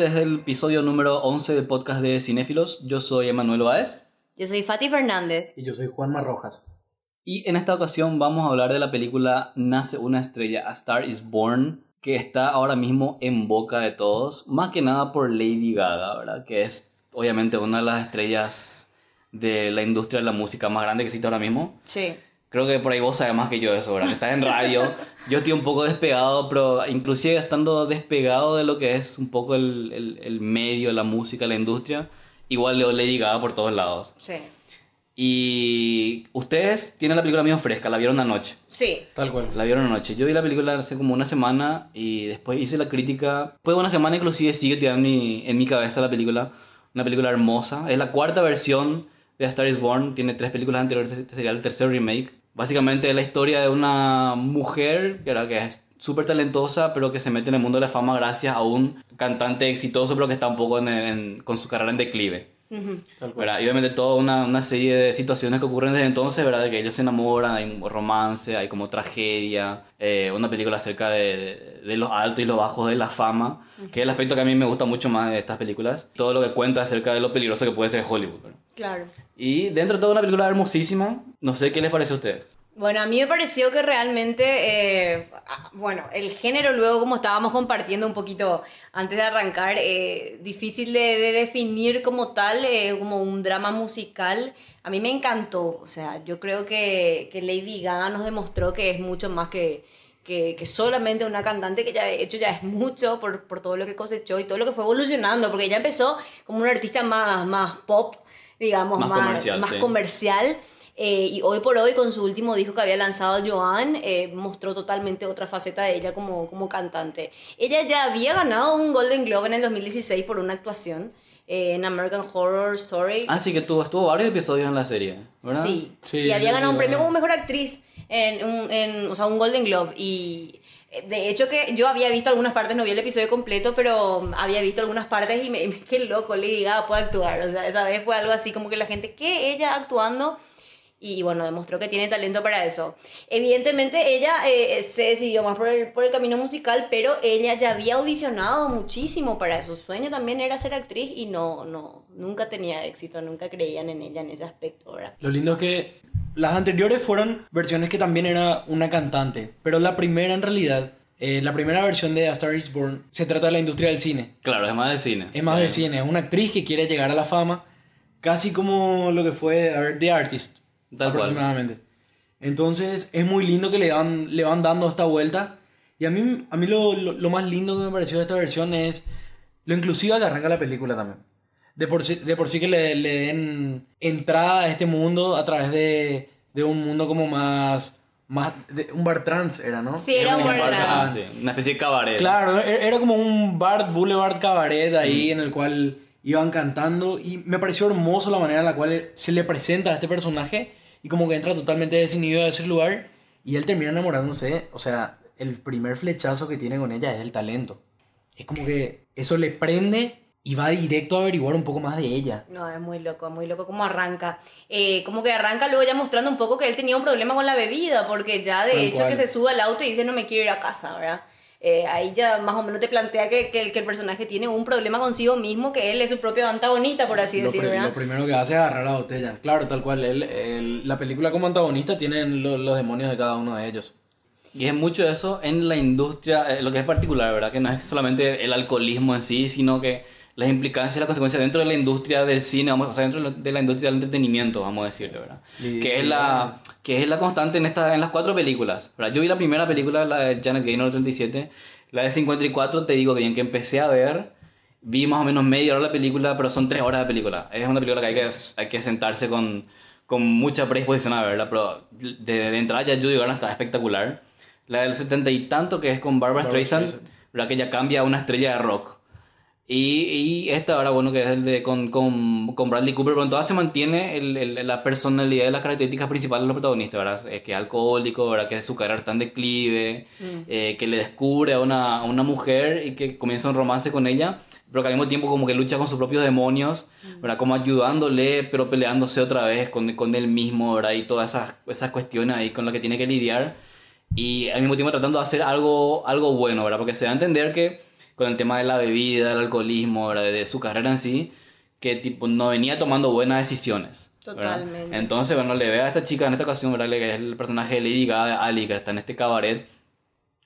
este es el episodio número 11 del podcast de Cinéfilos. Yo soy Emanuel Baez. Yo soy Fati Fernández. Y yo soy Juanma Rojas. Y en esta ocasión vamos a hablar de la película Nace una estrella, A Star is Born, que está ahora mismo en boca de todos, más que nada por Lady Gaga, ¿verdad? Que es obviamente una de las estrellas de la industria de la música más grande que existe ahora mismo. Sí. Creo que por ahí vos sabes más que yo de eso, ¿verdad? Que estás en radio. Yo estoy un poco despegado, pero inclusive estando despegado de lo que es un poco el, el, el medio, la música, la industria, igual leo Lady Gaga por todos lados. Sí. Y ustedes tienen la película medio fresca, la vieron anoche. Sí. Tal cual. La vieron anoche. Yo vi la película hace como una semana y después hice la crítica. Después de una semana inclusive sigue tirando en mi, en mi cabeza la película. Una película hermosa. Es la cuarta versión de A Star is Born. Tiene tres películas anteriores. Este sería el tercer remake. Básicamente es la historia de una mujer que, es súper talentosa, pero que se mete en el mundo de la fama gracias a un cantante exitoso, pero que está un poco en- con su carrera en declive. Y obviamente toda una, una serie de situaciones que ocurren desde entonces, ¿verdad? De que ellos se enamoran, hay un romance, hay como tragedia, eh, una película acerca de, de, de los altos y los bajos de la fama, que es el aspecto que a mí me gusta mucho más de estas películas. Todo lo que cuenta acerca de lo peligroso que puede ser Hollywood. ¿verdad? Claro. Y dentro de toda una película hermosísima, no sé qué les parece a ustedes. Bueno, a mí me pareció que realmente, eh, ah, bueno, el género luego como estábamos compartiendo un poquito antes de arrancar, eh, difícil de, de definir como tal, eh, como un drama musical. A mí me encantó, o sea, yo creo que, que Lady Gaga nos demostró que es mucho más que, que, que solamente una cantante, que ya de hecho ya es mucho por, por todo lo que cosechó y todo lo que fue evolucionando, porque ella empezó como una artista más, más pop, digamos, Más más, comercial, más sí. comercial. Eh, y hoy por hoy, con su último disco que había lanzado Joan, eh, mostró totalmente otra faceta de ella como, como cantante. Ella ya había ganado un Golden Globe en el 2016 por una actuación eh, en American Horror Story. Ah, sí, que tuvo, estuvo varios episodios en la serie, ¿verdad? Sí. Sí, y había ganado un premio como mejor actriz en, un, en o sea, un Golden Globe. Y eh, de hecho que yo había visto algunas partes, no vi el episodio completo, pero había visto algunas partes y me, me- qué loco, Lady Gaga puede actuar. O sea, esa vez fue algo así como que la gente, ¿qué? Ella actuando. Y bueno, demostró que tiene talento para eso. Evidentemente ella eh, se decidió más por el, por el camino musical, pero ella ya había audicionado muchísimo para eso. Su sueño también era ser actriz y no, no, nunca tenía éxito, nunca creían en ella en ese aspecto, ¿verdad? Lo lindo es que las anteriores fueron versiones que también era una cantante, pero la primera en realidad, eh, la primera versión de A Star is Born, se trata de la industria del cine. Claro, es más de cine. Es más Eh, de cine, es una actriz que quiere llegar a la fama, casi como lo que fue a ver, The Artist, Tal cual. aproximadamente. Entonces es muy lindo que le van, le van dando esta vuelta. Y a mí, a mí lo, lo- lo más lindo que me pareció de esta versión es lo inclusiva que arranca la película también. De por sí, de por sí que le, le den entrada a este mundo a través de, de un mundo como más... más de- un bar trans era, ¿no? Sí, era un como bar Aparte, trans. sí, una especie de cabaret. Claro, e- era como un bar, boulevard cabaret ahí en el cual iban cantando y me pareció hermoso la manera en la cual se le presenta a este personaje y como que entra totalmente desinhibido de ese lugar y él termina enamorándose, o sea, el primer flechazo que tiene con ella es el talento. Es como que eso le prende y va directo a averiguar un poco más de ella. No, es muy loco, muy loco cómo arranca. Eh, como que arranca luego ya mostrando un poco que él tenía un problema con la bebida, porque ya de Tal hecho cual. que se sube al auto y dice no me quiero ir a casa, ¿verdad? Eh, ahí ya más o menos te plantea que, que, el, que el personaje tiene un problema consigo mismo, que él es su propio antagonista, por así lo, decirlo, ¿verdad? lo primero que hace es agarrar la botella. Claro, tal cual. él- él- la película como antagonista tiene lo- los demonios de cada uno de ellos. Y es mucho eso en la industria, eh, lo que es particular, ¿verdad? Que no es solamente el alcoholismo en sí, sino que las implicancias y las consecuencias dentro de la industria del cine, vamos, o sea, dentro de la industria del entretenimiento, vamos a decirlo, ¿verdad? Y- que, es la, que es la constante en, esta, en las cuatro películas, ¿verdad? Yo vi la primera película, la de Janet Gaynor 37, la de 54, te digo bien que empecé a ver, vi más o menos media hora la película, pero son tres horas de película. Es una película que hay que, hay que sentarse con, con mucha predisposición a verla, pero de, de entrada ya Judy Garland está espectacular. La del setenta y tanto, que es con Barbara, Barbara Streisand, Streisand. ¿verdad? que ya cambia a una estrella de rock. Y, y esta ahora, bueno, que es el de con, con, con Bradley Cooper, pero en todas se mantiene el, el- la personalidad y las características principales de los protagonistas, ¿verdad? Es que es alcohólico, ¿verdad? Que su carrera en declive, eh, que le descubre a una, a una mujer y que comienza un romance con ella, pero que al mismo tiempo como que lucha con sus propios demonios, ¿verdad? Como ayudándole, pero peleándose otra vez con, con él mismo, ¿verdad? Y todas esas, esas cuestiones ahí con las que tiene que lidiar y al mismo tiempo tratando de hacer algo, algo bueno, ¿verdad? Porque se da a entender que con el tema de la bebida, del alcoholismo, ¿verdad? De, su carrera en sí, que tipo no venía tomando buenas decisiones. ¿verdad? Totalmente. Entonces, bueno, le ve a esta chica en esta ocasión, ¿verdad? Que es el personaje de Lady Gaga, Ali, que está en este cabaret,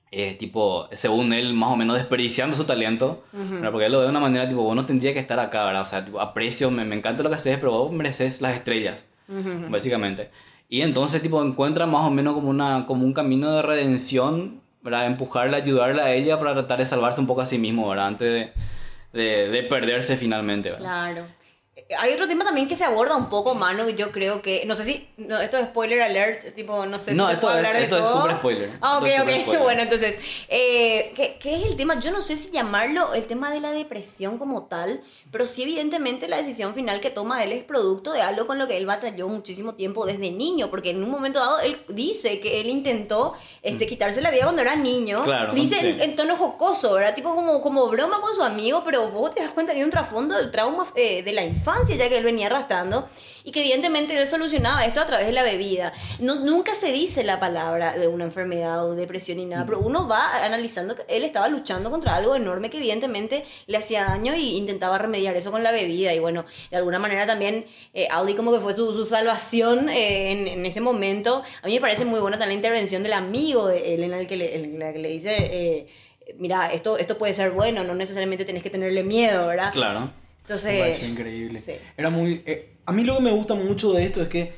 eh, tipo, según él, más o menos desperdiciando su talento, ¿verdad? Porque él lo ve de una manera, tipo, vos no tendría que estar acá, ¿verdad? O sea, tipo, aprecio, me, me encanta lo que haces, pero vos mereces las estrellas, básicamente. Y entonces, tipo, encuentra más o menos como, una, como un camino de redención, ¿verdad? Empujarla, ayudarla a ella para tratar de salvarse un poco a sí mismo, ¿verdad? Antes de, de, de perderse finalmente, ¿verdad? Claro. Hay otro tema también que se aborda un poco, mano, yo creo que, no sé si, no, esto es spoiler alert, tipo, no sé No, si esto es- hablar de esto es súper spoiler. Ah, ok, ok, spoiler. bueno, entonces, eh, ¿qué, qué es el tema? Yo no sé si llamarlo el tema de la depresión como tal, pero sí evidentemente la decisión final que toma él es producto de algo con lo que él batalló muchísimo tiempo desde niño, porque en un momento dado él dice que él intentó este, quitarse la vida cuando era niño, Mm. Claro, dice sí. en, en tono jocoso, ¿verdad? Tipo como, como broma con su amigo, pero vos te das cuenta que hay un trasfondo del trauma eh, de la infancia ya que él venía arrastrando y que evidentemente él solucionaba esto a través de la bebida. No, nunca se dice la palabra de una enfermedad o depresión ni nada, pero uno va analizando que él estaba luchando contra algo enorme que evidentemente le hacía daño y intentaba remediar eso con la bebida y bueno, de alguna manera también eh, Audi como que fue su, su salvación eh, en, en ese momento. A mí me parece muy buena también la intervención del amigo de él en el que le, en la que le dice... eh, Mira, esto, esto puede ser bueno, no necesariamente tenés que tenerle miedo, ¿verdad? Claro. Entonces, Me pareció increíble. sí. Era muy. eh, a mí lo que me gusta mucho de esto es que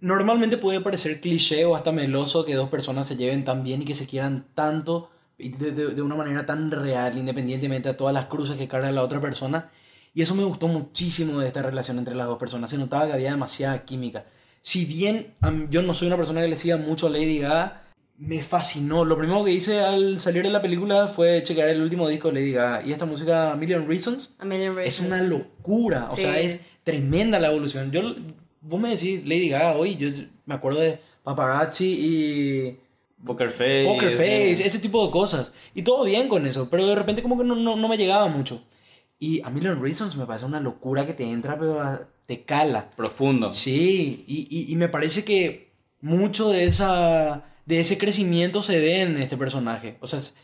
normalmente puede parecer cliché o hasta meloso que dos personas se lleven tan bien y que se quieran tanto y de, de- de una manera tan real, independientemente de todas las cruces que carga la otra persona. Y eso me gustó muchísimo de esta relación entre las dos personas. Se notaba que había demasiada química. Si bien yo no soy una persona que le siga mucho a Lady Gaga, me fascinó. Lo primero que hice al salir de la película fue checar el último disco de Lady Gaga. Y esta música, Million Reasons, A Million es Reasons. una locura, o Sí. sea, es tremenda la evolución. Yo, vos me decís Lady Gaga hoy, yo me acuerdo de Paparazzi y Poker Face. Poker Face, sí. ese tipo de cosas. Y todo bien con eso, pero de repente como que no, no, no me llegaba mucho. Y a Million Reasons me parece una locura que te entra, pero a- te cala. Profundo. Sí, y, y, y me parece que mucho de, esa, de ese crecimiento se ve en este personaje. O sea, es-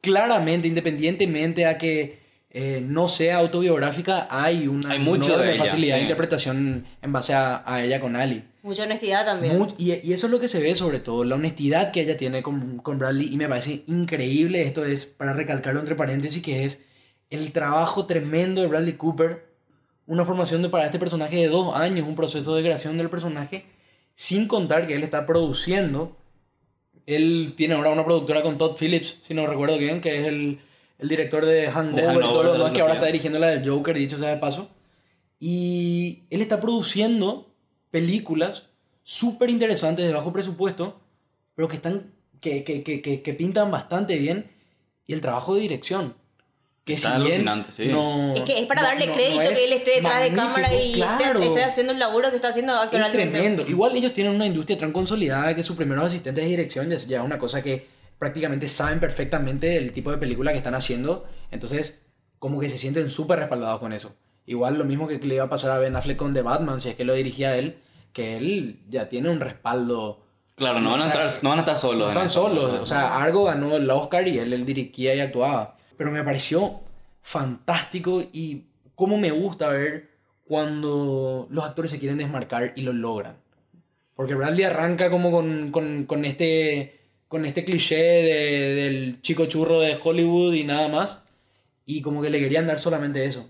claramente, independientemente a que eh, no sea autobiográfica, hay una Hay mucho enorme de ella, facilidad de interpretación en base a, a ella con Ali. Mucha honestidad también. Y, y eso es lo que se ve sobre todo, la honestidad que ella tiene con, con Bradley y me parece increíble, esto es para recalcarlo entre paréntesis, que es el trabajo tremendo de Bradley Cooper, una formación de, para este personaje de dos años, un proceso de creación del personaje, sin contar que él está produciendo, él tiene ahora una productora con Todd Phillips, si no recuerdo bien, que es el, el director de Hangover, y Hangover, todo lo de demás, que ahora está dirigiendo la del Joker, dicho sea de paso. Y él está produciendo películas súper interesantes de bajo presupuesto, pero que están que, que, que, que pintan bastante bien. Y el trabajo de dirección. Que Está si bien alucinante, sí. no- Es que es para no- darle no- no crédito es que él esté detrás de cámara y esté- claro. esté haciendo el laburo que está haciendo Es actualmente. tremendo. Igual ellos tienen una industria tan consolidada que sus primeros asistentes de dirección ya, ya es una cosa que prácticamente saben perfectamente el tipo de película que están haciendo. Entonces, como que se sienten súper respaldados con eso. Igual lo mismo que le iba a pasar a Ben Affleck con The Batman, si es que lo dirigía él, que él ya tiene un respaldo. Claro, no van, a estar, no van a estar solos. No están solos. O sea, Argo ganó el Oscar y él, él dirigía y actuaba. Pero me pareció fantástico y cómo me gusta ver cuando los actores se quieren desmarcar y lo logran. Porque Bradley arranca como con, con, con este, con este cliché de- del chico churro de Hollywood y nada más. Y como que le querían dar solamente eso.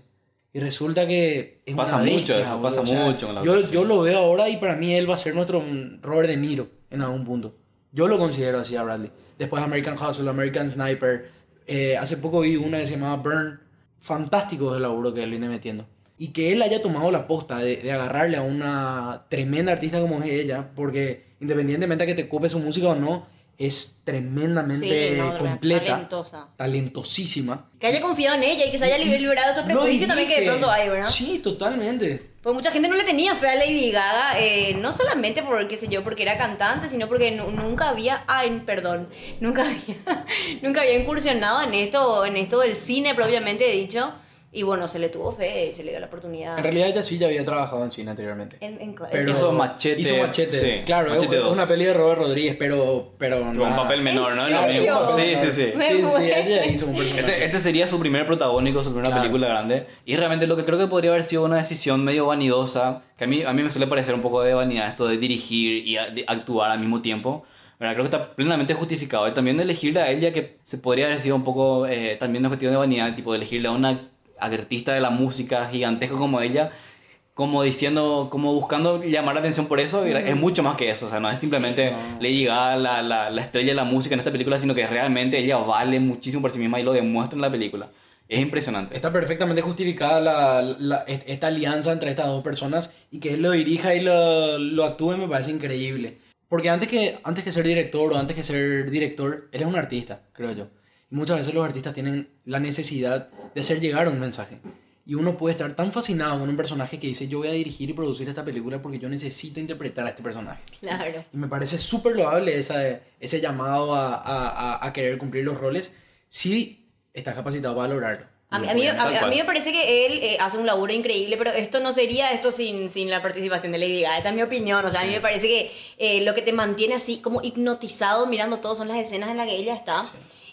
Y resulta que es Pasa una mucho eso, pasa O sea, mucho con la yo, yo lo veo ahora y para mí él va a ser nuestro Robert De Niro en algún punto. Yo lo considero así a Bradley. Después American Hustle, American Sniper. Eh, hace poco vi una que se llamaba Burn. Fantástico el laburo que él viene metiendo. Y que él haya tomado la posta de, agarrarle a una tremenda artista como es ella, porque independientemente de que te ocupe su música o no, es tremendamente Sí, no, completa, talentosa. talentosísima. Que haya confiado en ella y que se haya liberado esos prejuicios también que de pronto hay, ¿verdad? Sí, totalmente. Pues mucha gente no le tenía fe a Lady Gaga, eh, no solamente por, qué sé yo, porque era cantante, sino porque nu- nunca había, ay, perdón, nunca había, nunca había incursionado en esto, en esto del cine propiamente dicho. Y bueno, se le tuvo fe, se le dio la oportunidad. En realidad ella sí ya había trabajado en cine anteriormente. En- en- Pero Hizo Machete. Hizo Machete. Sí, claro, Machete es 2. una peli de Robert Rodríguez, pero. pero Con un papel menor, ¿no? ¿En Lo mismo. Sí, sí, sí. Me Sí, sí, ella hizo un. Este, este sería su primer protagónico, su primera Claro. película grande. Y realmente lo que creo que podría haber sido una decisión medio vanidosa, que a mí, a mí me suele parecer un poco de vanidad esto de dirigir y a- de actuar al mismo tiempo. ¿verdad? Creo que está plenamente justificado. Y también de elegirle a ella, que se podría haber sido un poco eh, también una cuestión de vanidad, tipo de elegirle a una artista de la música gigantesca como ella, como diciendo, como buscando llamar la atención por eso, y es mucho más que eso, o sea, no es simplemente Lady Gaga la, la, la estrella de la música en esta película, sino que realmente ella vale muchísimo por sí misma y lo demuestra en la película. Es impresionante. Está perfectamente justificada la, la- est- esta alianza entre estas dos personas y que él lo dirija y lo, lo actúe me parece increíble. Porque antes que, antes que ser director o antes que ser director, él es un artista, creo yo. Muchas veces los artistas tienen la necesidad de hacer llegar un mensaje. Y uno puede estar tan fascinado con un personaje que dice, yo voy a dirigir y producir esta película porque yo necesito interpretar a este personaje. Claro. Y me parece súper loable esa, ese llamado a, a- a- querer cumplir los roles si estás capacitado para lograrlo. A mí, a, mí, a, mí- a cual. mí me parece que él eh, hace un laburo increíble, pero esto no sería esto sin, sin la participación de Lady Gaga. Esta es mi opinión. O sea, a mí me parece que eh, lo que te mantiene así como hipnotizado mirando todo son las escenas en las que ella está.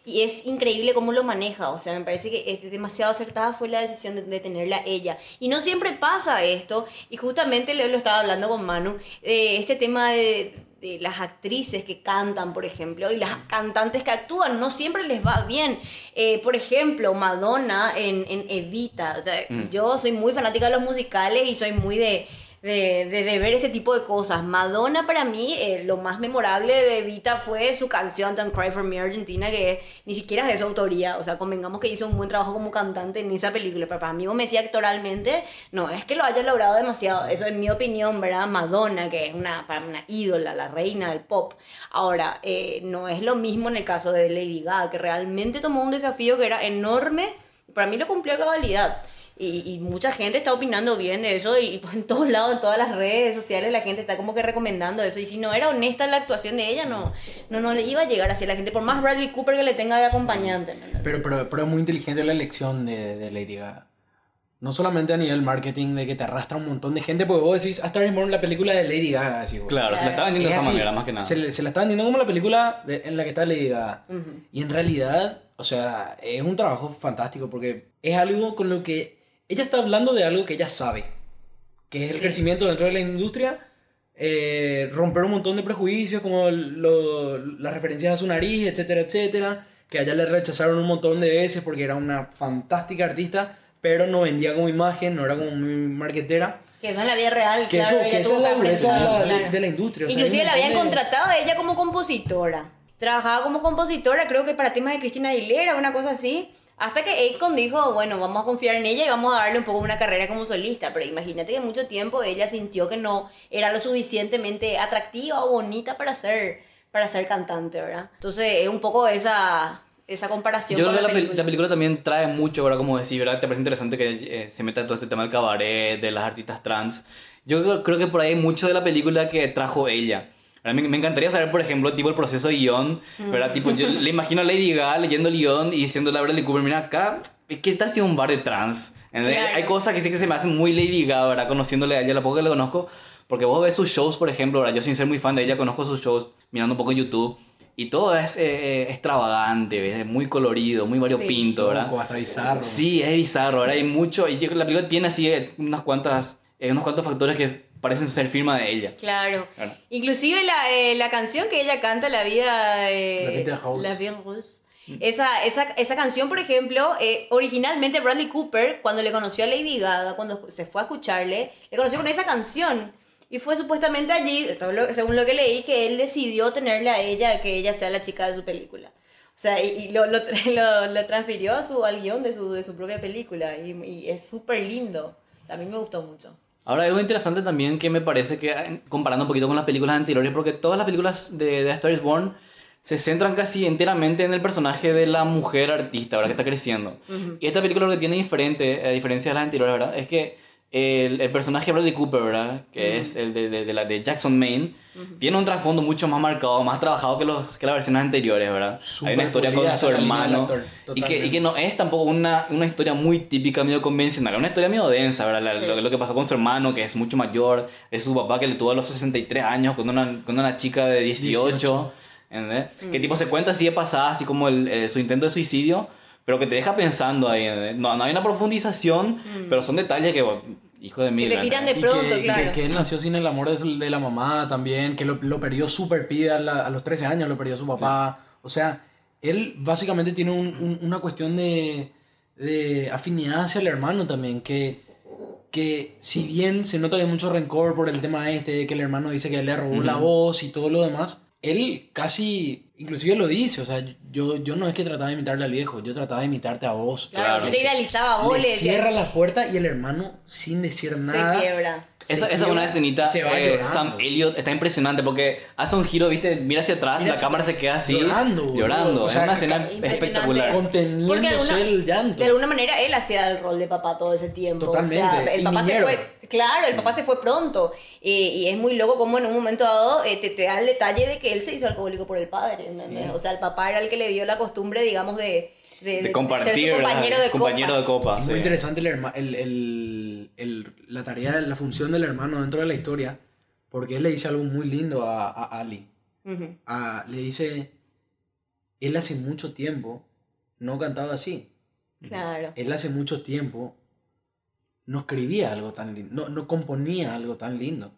Y es increíble cómo lo maneja. O sea, me parece que es demasiado acertada fue la decisión de, de tenerla a ella. Y no siempre pasa esto. Y justamente le- lo estaba hablando con Manu. eh, este tema de, de las actrices que cantan, por ejemplo, y las cantantes que actúan, no siempre les va bien. Eh, por ejemplo, Madonna en, en Evita. O sea, yo soy muy fanática de los musicales y soy muy de, de, ver este tipo de cosas. Madonna para mí, eh, lo más memorable de Evita fue su canción Don't Cry For Me Argentina, que ni siquiera es de su autoría. O sea, convengamos que hizo un buen trabajo como cantante en esa película, pero para mí, como me decía actoralmente, no es que lo haya logrado demasiado. Eso es mi opinión, ¿verdad? Madonna, que es una, para una ídola, la reina del pop. Ahora, eh, no es lo mismo en el caso de Lady Gaga, que realmente tomó un desafío que era enorme. Para mí lo cumplió a cabalidad. Y, y mucha gente está opinando bien de eso y, pues, en todos lados, en todas las redes sociales, la gente está como que recomendando eso. Y si no era honesta la actuación de ella, no, no, no le iba a llegar así a la gente, por más Bradley Cooper que le tenga de acompañante. Pero, pero, pero es muy inteligente la elección de, de Lady Gaga. No solamente a nivel marketing, de que te arrastra un montón de gente, porque vos decís, hasta Born, la película de Lady Gaga. Así. Claro, se la está vendiendo de Es esa así, manera, más que nada. Se, le- se la está vendiendo como la película de- en la que está Lady Gaga. Ujú. Y en realidad, o sea, es un trabajo fantástico porque es algo con lo que ella está hablando de algo que ella sabe, que es el Sí. crecimiento dentro de la industria, eh, romper un montón de prejuicios como lo- las referencias a su nariz, etcétera, etcétera, que a ella le rechazaron un montón de veces porque era una fantástica artista, pero no vendía como imagen, no era como muy marketera. Que eso en la vida real, Que, claro, eso, que esa es la dureza de la, claro. de la industria. o sea, Inclusive la habían de- contratado a ella como compositora. Trabajaba como compositora, creo que para temas de Cristina Aguilera, una cosa así. Hasta que Akon dijo, bueno, vamos a confiar en ella y vamos a darle un poco una carrera como solista. Pero imagínate que mucho tiempo ella sintió que no era lo suficientemente atractiva o bonita para ser, para ser cantante, ¿verdad? Entonces es un poco esa, esa comparación Yo creo que película. la película también trae mucho, ¿verdad? Como decís, ¿verdad? Te parece interesante que eh, se meta todo este tema del cabaret, de las artistas trans. Yo creo, creo que por ahí hay mucho de la película que trajo ella. ¿Verdad? Me, me encantaría saber, por ejemplo, tipo el proceso de guion, ¿verdad? Tipo, yo le imagino a Lady Gaga leyendo el guion y diciendo la Bradley Cooper, mira acá, ¿qué tal si un bar de trans? Claro. Hay cosas que sí que se me hacen muy Lady Gaga, ¿verdad? Conociéndole a ella, la poco que la conozco, porque vos ves sus shows, por ejemplo, ¿verdad? Yo sin ser muy fan de ella, conozco sus shows mirando un poco YouTube. Y todo es eh, extravagante, ¿ves? muy colorido, muy variopinto, ¿verdad? Loco, hasta bizarro. Sí, es bizarro, ¿verdad? Hay mucho. Y yo creo que la película tiene así eh, unas cuantas, eh, unos cuantos factores que parecen ser firma de ella. Claro. Claro. Inclusive la, eh, la canción que ella canta, La vida... eh, La Vie de Rose. La Vie de Rose. Esa, esa, esa canción, por ejemplo, eh, originalmente Bradley Cooper, cuando le conoció a Lady Gaga, cuando se fue a escucharle, le conoció con esa canción. Y fue supuestamente allí, según lo que leí, que él decidió tenerle a ella, que ella sea la chica de su película. O sea, y, y lo, lo, lo- lo transfirió a su, al guion de su, de su propia película. Y, y es súper lindo. A mí me gustó mucho. Ahora, algo interesante también que me parece que, eh, comparando un poquito con las películas anteriores, porque todas las películas de, de A Star is Born se centran casi enteramente en el personaje de la mujer artista, ¿verdad? Que está creciendo. Y esta película lo que tiene diferente, a diferencia de las anteriores, ¿verdad? Es que el, el personaje de Bradley Cooper, ¿verdad? Que es el de, de, de la, de Jackson Maine. Tiene un trasfondo mucho más marcado, más trabajado que, los, que las versiones anteriores, ¿verdad? Súper Hay una historia con su hermano. actor, Y que, y que no es tampoco una, una historia muy típica, medio convencional. Es una historia medio densa, ¿verdad? La- Sí. lo, lo que pasó con su hermano, que es mucho mayor. Es su papá que le tuvo a los 63 años con una, con una chica de 18. 18. ¿entendés? Que tipo se cuenta así de pasada, así como el, eh, su intento de suicidio, pero que te deja pensando ahí. ¿entendés? No, no hay una profundización, pero son detalles que, hijo de mil. te tiran de Y pronto, que, claro. que, que él nació sin el amor de, de la mamá también, que lo, lo perdió súper pibe a, los 13 años, lo perdió su papá. O sea, él básicamente tiene un- un- una cuestión de, de afinidad hacia el hermano también, que, que si bien se nota que hay mucho rencor por el tema este, que el hermano dice que le robó la voz y todo lo demás, él casi, inclusive lo dice, o sea, yo, yo no es que trataba de imitarle al viejo, yo trataba de imitarte a vos. Claro, Claro. te idealizaba a vos, le le cierra la puerta y el hermano, sin decir nada, se quiebra. Esa, esa es una escenita, se va eh. Sam Elliott está impresionante porque hace un giro, viste, mira hacia atrás, Mira la hacia- cámara se queda así, llorando, boludo. llorando. O sea, es una escena espectacular. Conteniéndose alguna- el llanto. De alguna manera él hacía el rol de papá todo ese tiempo. Totalmente, O sea, el y papá se fue. Claro, el papá se fue pronto. Y, y es muy loco como en un momento dado eh, te, te da el detalle de que él se hizo alcohólico por el padre. ¿Entendés? Sí. O sea, el papá era el que le dio la costumbre, digamos, de, de, De compartir, ser su compañero de compañero copas. de copas. Es muy sí. interesante el, herma- el, el- el- la tarea, la función del hermano dentro de la historia, porque él le dice algo muy lindo a, a Ali. Ujú. A- le dice, él hace mucho tiempo no cantaba así. Claro. Él hace mucho tiempo no escribía algo tan lindo, no, no componía algo tan lindo.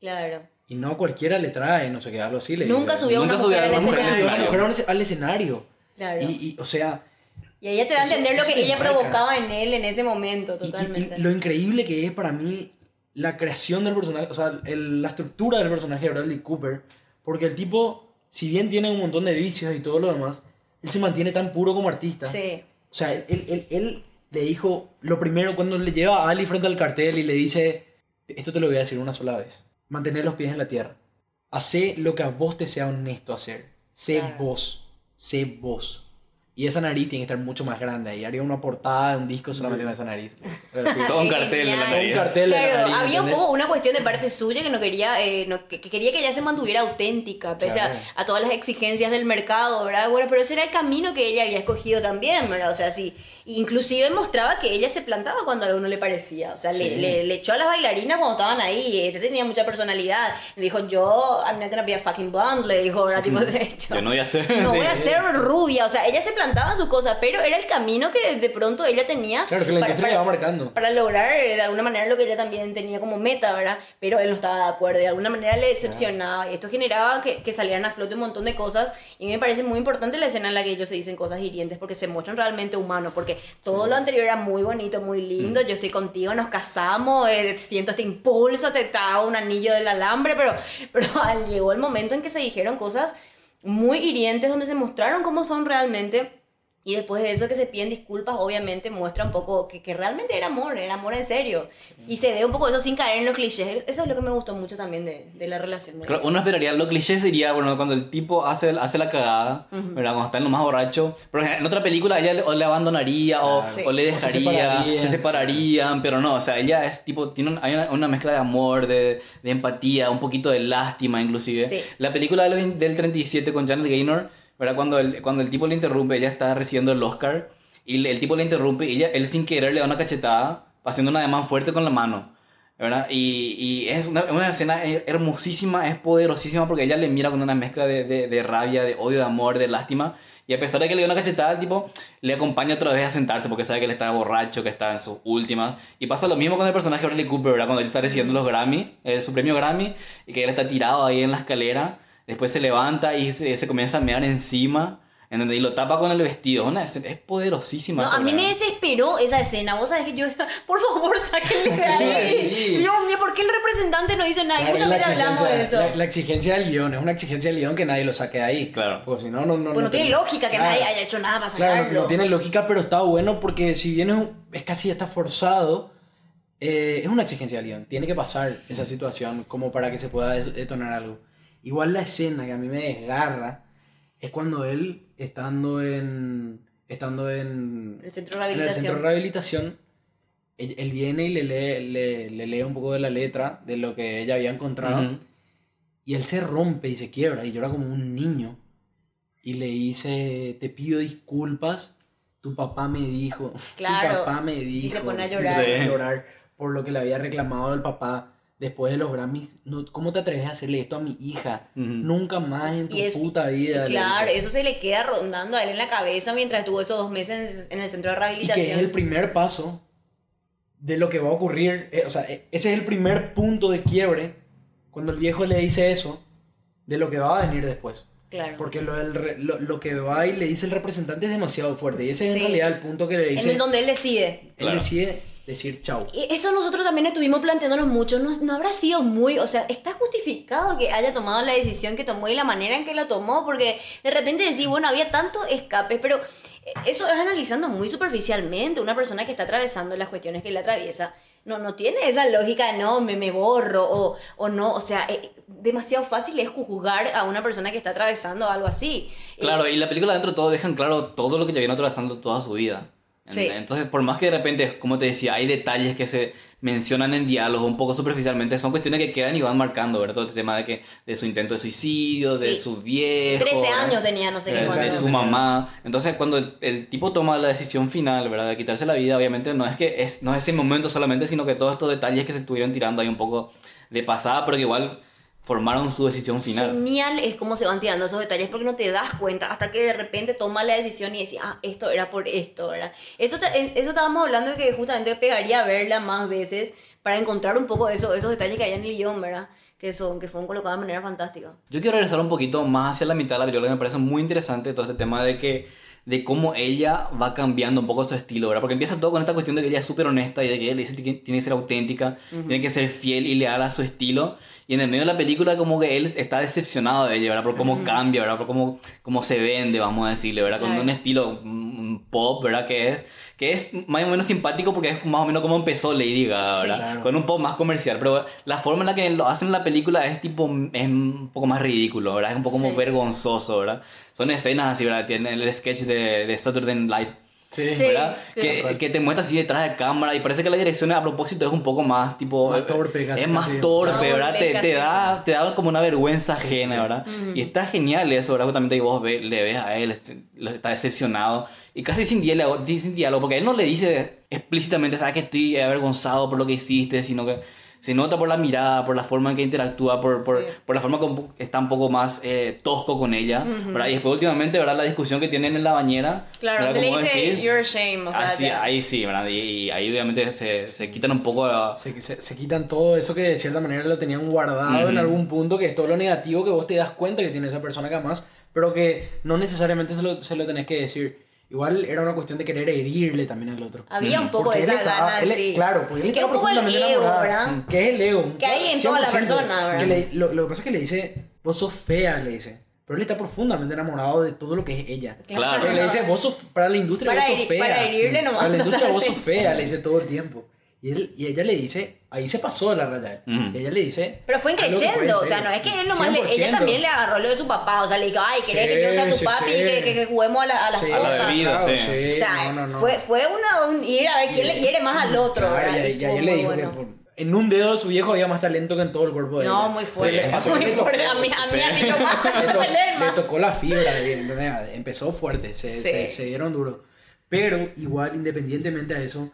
Claro. Y no a cualquiera le trae, no sé qué, algo así. Le Nunca subió una mujer al escenario. al escenario. Claro. Y, y, o sea, Y ella te da a entender lo que ella marca. provocaba en él en ese momento, Y- y- totalmente. Y, lo increíble que es para mí la creación del personaje, o sea, el- la estructura del personaje de Bradley Cooper, porque el tipo, si bien tiene un montón de vicios y todo lo demás, él se mantiene tan puro como artista. Sí. O sea, él, él- él- él le dijo lo primero cuando le lleva a Ali frente al cartel y le dice, esto te lo voy a decir una sola vez, mantener los pies en la tierra. Hacé lo que a vos te sea honesto hacer. Sé Claro. vos. Sé vos. Y esa nariz tiene que estar mucho más grande. Ahí haría una portada de un disco solamente con esa nariz. Sí, Todo un cartel en la nariz. Un cartel. la nariz, había un poco una cuestión de parte suya que no quería, eh, no- que, que quería que ella se mantuviera auténtica, pese Claro. a, a todas las exigencias del mercado, ¿verdad? Bueno, pero ese era el camino que ella había escogido también, ¿verdad? O sea, sí, inclusive mostraba que ella se plantaba cuando a uno le parecía, o sea, le, Sí. le, le echó a las bailarinas cuando estaban ahí, ella tenía mucha personalidad, le dijo, yo, I'm not gonna be a fucking blonde, le dijo, ¿verdad? Tipo, de hecho, Yo no voy a hacer. no sí. voy a ser rubia, o sea, ella se plantaba en sus cosas, pero era el camino que de pronto ella tenía Claro, que la para- industria para- le va marcando. para lograr eh, de alguna manera lo que ella también tenía como meta, ¿verdad? Pero él no estaba de acuerdo, de alguna manera le decepcionaba. Y esto generaba que, que salieran a flote un montón de cosas. Y me parece muy importante la escena en la que ellos se dicen cosas hirientes porque se muestran realmente humanos. Porque todo lo anterior era muy bonito, muy lindo. Yo estoy contigo, nos casamos, eh, siento este impulso, te estaba un anillo del alambre. Pero, pero llegó el momento en que se dijeron cosas muy hirientes donde se mostraron cómo son realmente. Y después de eso que se piden disculpas, obviamente muestra un poco que, que realmente era amor, era amor en serio. Y se ve un poco eso sin caer en los clichés. Eso es lo que me gustó mucho también de, de la relación. De Claro, uno esperaría, lo cliché sería, bueno, cuando el tipo hace, hace la cagada, ¿verdad? Cuando está en lo más borracho. Pero en otra película ella le, o le abandonaría o, Claro. Sí. o le O se dejaría, se separarían, pero no, o sea, ella es tipo, tiene un- hay una, una mezcla de amor, de, de empatía, un poquito de lástima inclusive. Sí. La película del, 20 del 37 con Janet Gaynor, ¿verdad? Cuando el, cuando el tipo le interrumpe, ella está recibiendo el Oscar y el, el tipo le interrumpe y ella, él sin querer le da una cachetada, haciendo un ademán fuerte con la mano. ¿verdad? Y, y es una, una escena her- hermosísima, es poderosísima porque ella le mira con una mezcla de, de, de rabia, de odio, de amor, de lástima. Y a pesar de que le dio una cachetada, el tipo le acompaña otra vez a sentarse porque sabe que él está borracho, que está en sus últimas. Y pasa lo mismo con el personaje de Bradley Cooper, ¿verdad? Cuando él está recibiendo los Grammy, eh, su premio Grammy, y que él está tirado ahí en la escalera. Después se levanta y se, se comienza a mear encima. ¿entendés? Y lo tapa con el vestido. Una escena- es poderosísima. No, esa a mí me desesperó esa escena. Vos sabés que yo, por favor, sáquenle de ahí. Dios mío, ¿por qué el representante no hizo nada? Y Claro, es la justamente hablamos de eso. exigencia, la, la exigencia del guion, es una exigencia del guion que nadie lo saque de ahí. Claro. Porque si no, no, no. Pues no tiene tiene- lógica que Claro. nadie haya hecho nada para Claro, sacarlo. no, no tiene lógica, pero está bueno porque si bien es, un- es casi está forzado, eh, es una exigencia del guion. Tiene que pasar esa situación como para que se pueda detonar algo. Igual la escena que a mí me desgarra es cuando él, estando en, estando en, El centro de en el rehabilitación. centro de rehabilitación, él, él viene y le lee, le, le lee un poco de la letra de lo que ella había encontrado. Ujú. Y él se rompe y se quiebra y llora como un niño. Y le dice, te pido disculpas, tu papá me dijo, Claro. tu papá me Y dijo. se pone a y se llorar. pone a Sí. llorar por lo que le había reclamado el papá después de los Grammys. No, ¿Cómo te atreves a hacerle esto a mi hija? Ujú. Nunca más en tu es- puta vida. Claro, eso se le queda rondando a él en la cabeza mientras estuvo esos dos meses en el centro de Y que rehabilitación. es el primer paso de lo que va a ocurrir. eh, o sea, eh, ese es el primer punto de quiebre cuando el viejo le dice eso de lo que va a venir después. Claro. Porque lo, del re- lo, lo que va y le dice el representante es demasiado fuerte. Y ese es Sí. en realidad el punto que le en dice. el donde él decide. Él Claro. decide decir chau. Y Eso nosotros también estuvimos planteándonos mucho. No, no habrá sido muy. O sea, está justificado que haya tomado la decisión que tomó y la manera en que la tomó. Porque de repente decís, bueno, había tanto escape, pero eso es analizando muy superficialmente. Una persona que está atravesando las cuestiones que le atraviesa. No, no tiene esa lógica de no, me, me borro o, o no. O sea, eh, demasiado fácil es juzgar a una persona que está atravesando algo así. Claro, y la película dentro de todo dejan claro todo lo que ya viene atravesando toda su vida. Sí. Entonces, por más que de repente, como te decía, hay detalles que se mencionan en diálogos un poco superficialmente, son cuestiones que quedan y van marcando, ¿verdad? Todo este tema de que de su intento de suicidio, de Sí. su viejo. 13 ¿verdad? años tenía, no sé qué de, de su mamá. Entonces, cuando el, el tipo toma la decisión final, ¿verdad? De quitarse la vida, obviamente no es que es, no es ese momento solamente, sino que todos estos detalles que se estuvieron tirando ahí un poco de pasada, pero que igual formaron su decisión final. Genial es cómo se van tirando esos detalles porque no te das cuenta hasta que de repente toma la decisión y decís, ah, esto era por esto, ¿verdad? Eso, en- eso estábamos hablando de que justamente pegaría a verla más veces para encontrar un poco eso, esos detalles que hay en el guion, ¿verdad? Que, son, que fueron colocados de manera fantástica. Yo quiero regresar un poquito más hacia la mitad de la película, que me parece muy interesante todo este tema de que de cómo ella va cambiando un poco su estilo, ¿verdad? Porque empieza todo con esta cuestión de que ella es súper honesta y de que ella le dice que tiene que ser auténtica, tiene que ser fiel y leal a su estilo. Y en el medio de la película como que él está decepcionado de ella, ¿verdad? Por cómo cambia, ¿verdad? Por cómo, cómo se vende, vamos a decirle, ¿verdad? Con un estilo mm, pop, ¿verdad? Que es, que es más o menos simpático porque es más o menos como empezó Lady Gaga, Sí. Claro. Con un pop más comercial. Pero la forma en la que lo hacen en la película es tipo, es un poco más ridículo, ¿verdad? Es un poco como Sí. vergonzoso, ¿verdad? Son escenas así, ¿verdad? Tiene el sketch de, de Saturday Night Sí. ¿verdad? sí. Que, que te muestra así detrás de cámara y parece que la dirección a propósito es un poco más tipo... Más torpe, casi, Es más torpe, ¿verdad? Te, te da, te da como una vergüenza sí, ajena, sí. ¿verdad? Y está genial eso, ¿verdad? Justamente vos ve- le ves a él, este, está decepcionado y casi sin diálogo, sin diálogo, porque él no le dice explícitamente, sabes que estoy avergonzado por lo que hiciste, sino que se nota por la mirada, por la forma en que interactúa, por, por, Sí. por la forma como está un poco más eh, tosco con ella, ¿verdad? Y después últimamente, ¿verdad? La discusión que tienen en la bañera. Claro, ¿verdad? le dice, decís, you're ashamed, o sea, Así, ya. ahí sí, ¿verdad? Y, y ahí obviamente se, se quitan un poco la... Se, se- se quitan todo eso que de cierta manera lo tenían guardado en Ujú. algún punto, que es todo lo negativo que vos te das cuenta que tiene esa persona que amas, pero que no necesariamente se lo, se lo tenés que decir. Igual era una cuestión de querer herirle también al otro. Había un poco Porque de esa estaba- gana, él- sí. Claro, porque él Que estaba un poco el profundamente ego. ¿verdad? Que es el ego. Que hay en toda la 100%. persona, ¿verdad? Que le- lo, lo que pasa es que le dice, vos sos fea, le dice. Pero él está profundamente enamorado de todo lo que es ella. Claro. Porque le dice, vos sos, para la industria Para vos sos fea. para herirle nomás, Para la industria vos sos fea, le dice todo el tiempo. Y, él, y ella le dice, ahí se pasó de la raya. Y ella le dice... Pero fue increciendo, o sea, no es que él nomás, le- ella 100%. también le agarró lo de su papá, o sea, le dijo, ay, ¿querés Sí, que yo sea tu sí, papi sí. y que, que, que juguemos a, la, a las Sí, A la bebida, claro, sí. O sea, no, no, no. Fue, fue una, un ir a ver quién le hiere más al otro, Claro, ¿verdad? y, Y y ayer le dijo bueno. que por- en un dedo de su viejo había más talento que en todo el cuerpo de No, ella. muy fuerte, muy fuerte. A mí, a mí Sí. así nomás le, tocó la fibra, de- ¿entendés? empezó fuerte, se, Sí. se, se dieron duro. Pero igual, independientemente a eso,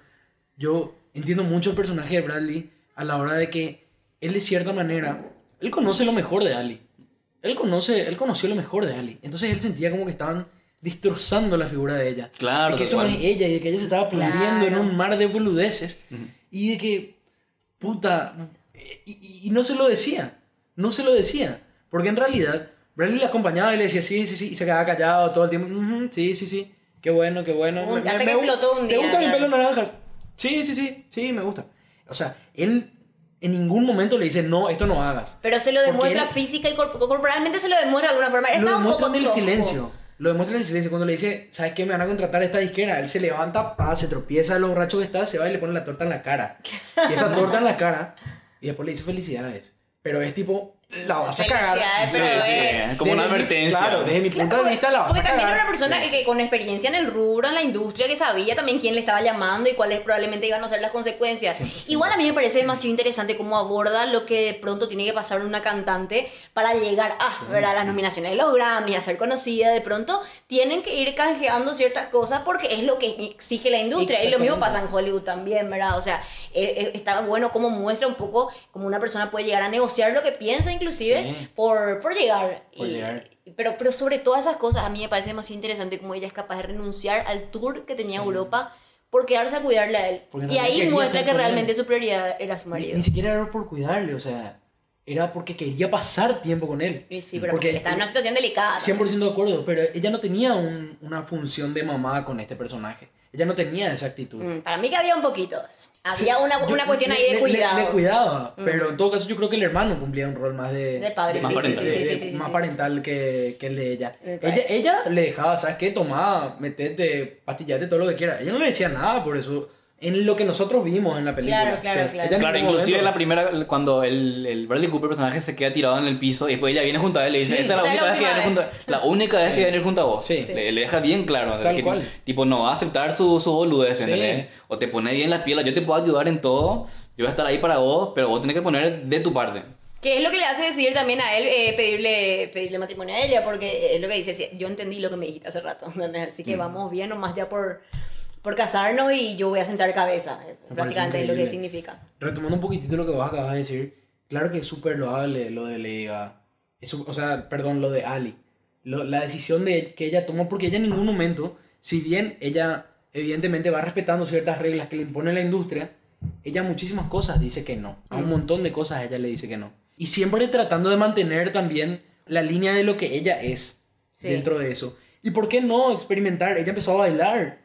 yo entiendo mucho el personaje de Bradley a la hora de que él de cierta manera, él conoce lo mejor de Ali. Él, conoce, él conoció lo mejor de Ali. Entonces él sentía como que estaban destrozando la figura de ella. Claro, De que eso no es ella y de que ella se estaba pudriendo en Claro. un mar de boludeces. Y de que, puta, y, y- y no se lo decía. No se lo decía. Porque en realidad, Bradley le acompañaba y le decía sí, sí, sí, y se quedaba callado todo el tiempo. "Ujú, sí, sí, sí, qué bueno, qué bueno. Un- Me- hasta me- que me- explotó un ¿Te día, gusta mi claro. pelo naranja? Sí, sí, sí, sí, me gusta. O sea, él en ningún momento le dice, no, esto no hagas. Pero se lo demuestra él- física y corp- corporalmente se lo demuestra de alguna forma. Lo Estaba un demuestra poco en el silencio. Lo demuestra en el silencio. Cuando le dice, ¿sabes qué? Me van a contratar a esta disquera. Él se levanta, pa, se tropieza lo borracho que está, se va y le pone la torta en la cara. Y esa torta en la cara. Y después le dice felicidades. Pero es tipo la vas a cagar. Sí, pero sí, como una Desde mi- advertencia. Claro, desde mi punto de vista la vas Porque a también cagar. era una persona que con experiencia en el rubro, en la industria, que sabía también quién le estaba llamando y cuáles probablemente iban a ser las consecuencias. Igual a mí me parece demasiado interesante cómo aborda lo que de pronto tiene que pasar una cantante para llegar a ¿verdad? las nominaciones de los Grammy, a ser conocida. De pronto tienen que ir canjeando ciertas cosas porque es lo que exige la industria. Y lo mismo pasa en Hollywood también, ¿verdad? O sea, eh, eh, está bueno cómo muestra un poco cómo una persona puede llegar a negociar lo que piensa inclusive Sí. por, por llegar. Por Y- llegar. pero, pero sobre todas esas cosas, a mí me parece demasiado interesante cómo ella es capaz de renunciar al tour que tenía Europa por quedarse a cuidarle a él. Porque Y ahí muestra que realmente su prioridad era su Ni, marido. ni siquiera era por cuidarle, o sea, era porque quería pasar tiempo con él. Y sí, pero porque, está en una situación delicada. 100% de acuerdo, pero ella no tenía un- una función de mamá con este personaje. Ella no tenía esa actitud. Mm, Para mí que había un poquito. Había Sí, una, yo- una cuestión le- ahí de le- cuidado. Le, le cuidaba, pero en todo caso yo creo que el hermano cumplía un rol más de... De padre, más parental, más que, que el de ella. Ella, ella le dejaba, ¿sabes qué? Tomá, metete, pastillate, todo lo que quiera. Ella no le decía nada por eso. En lo que nosotros vimos en la película. Claro, claro, claro. Claro, inclusive momento- la primera, cuando el, el Bradley Cooper personaje se queda tirado en el piso y después ella viene junto a él y le dice, Sí. esta es la única vez que viene junto a La única vez que viene junto a vos. Sí. Le, le deja bien claro. Tal que, cual. Tipo, no va a aceptar su, su boludez, Sí. ¿entendés? O te pone bien las pilas, yo te puedo ayudar en todo, yo voy a estar ahí para vos, pero vos tenés que poner de tu parte. Que es lo que le hace decidir también a él eh, pedirle, pedirle matrimonio a ella, porque es lo que dice, sí, yo entendí lo que me dijiste hace rato, así que vamos bien nomás ya por, por casarnos y yo voy a sentar cabeza, Me básicamente es lo que significa. Retomando un poquitito lo que vos acabas de decir, claro que es súper loable lo de Lady Gaga. Es su- o sea, perdón, lo de Ali. Lo- la decisión de, que ella tomó, porque ella en ningún momento, si bien ella evidentemente va respetando ciertas reglas que le impone la industria, ella a muchísimas cosas dice que no. A un Mm. montón de cosas ella le dice que no. Y siempre tratando de mantener también la línea de lo que ella es Sí. dentro de eso. ¿Y por qué no experimentar? Ella empezó a bailar.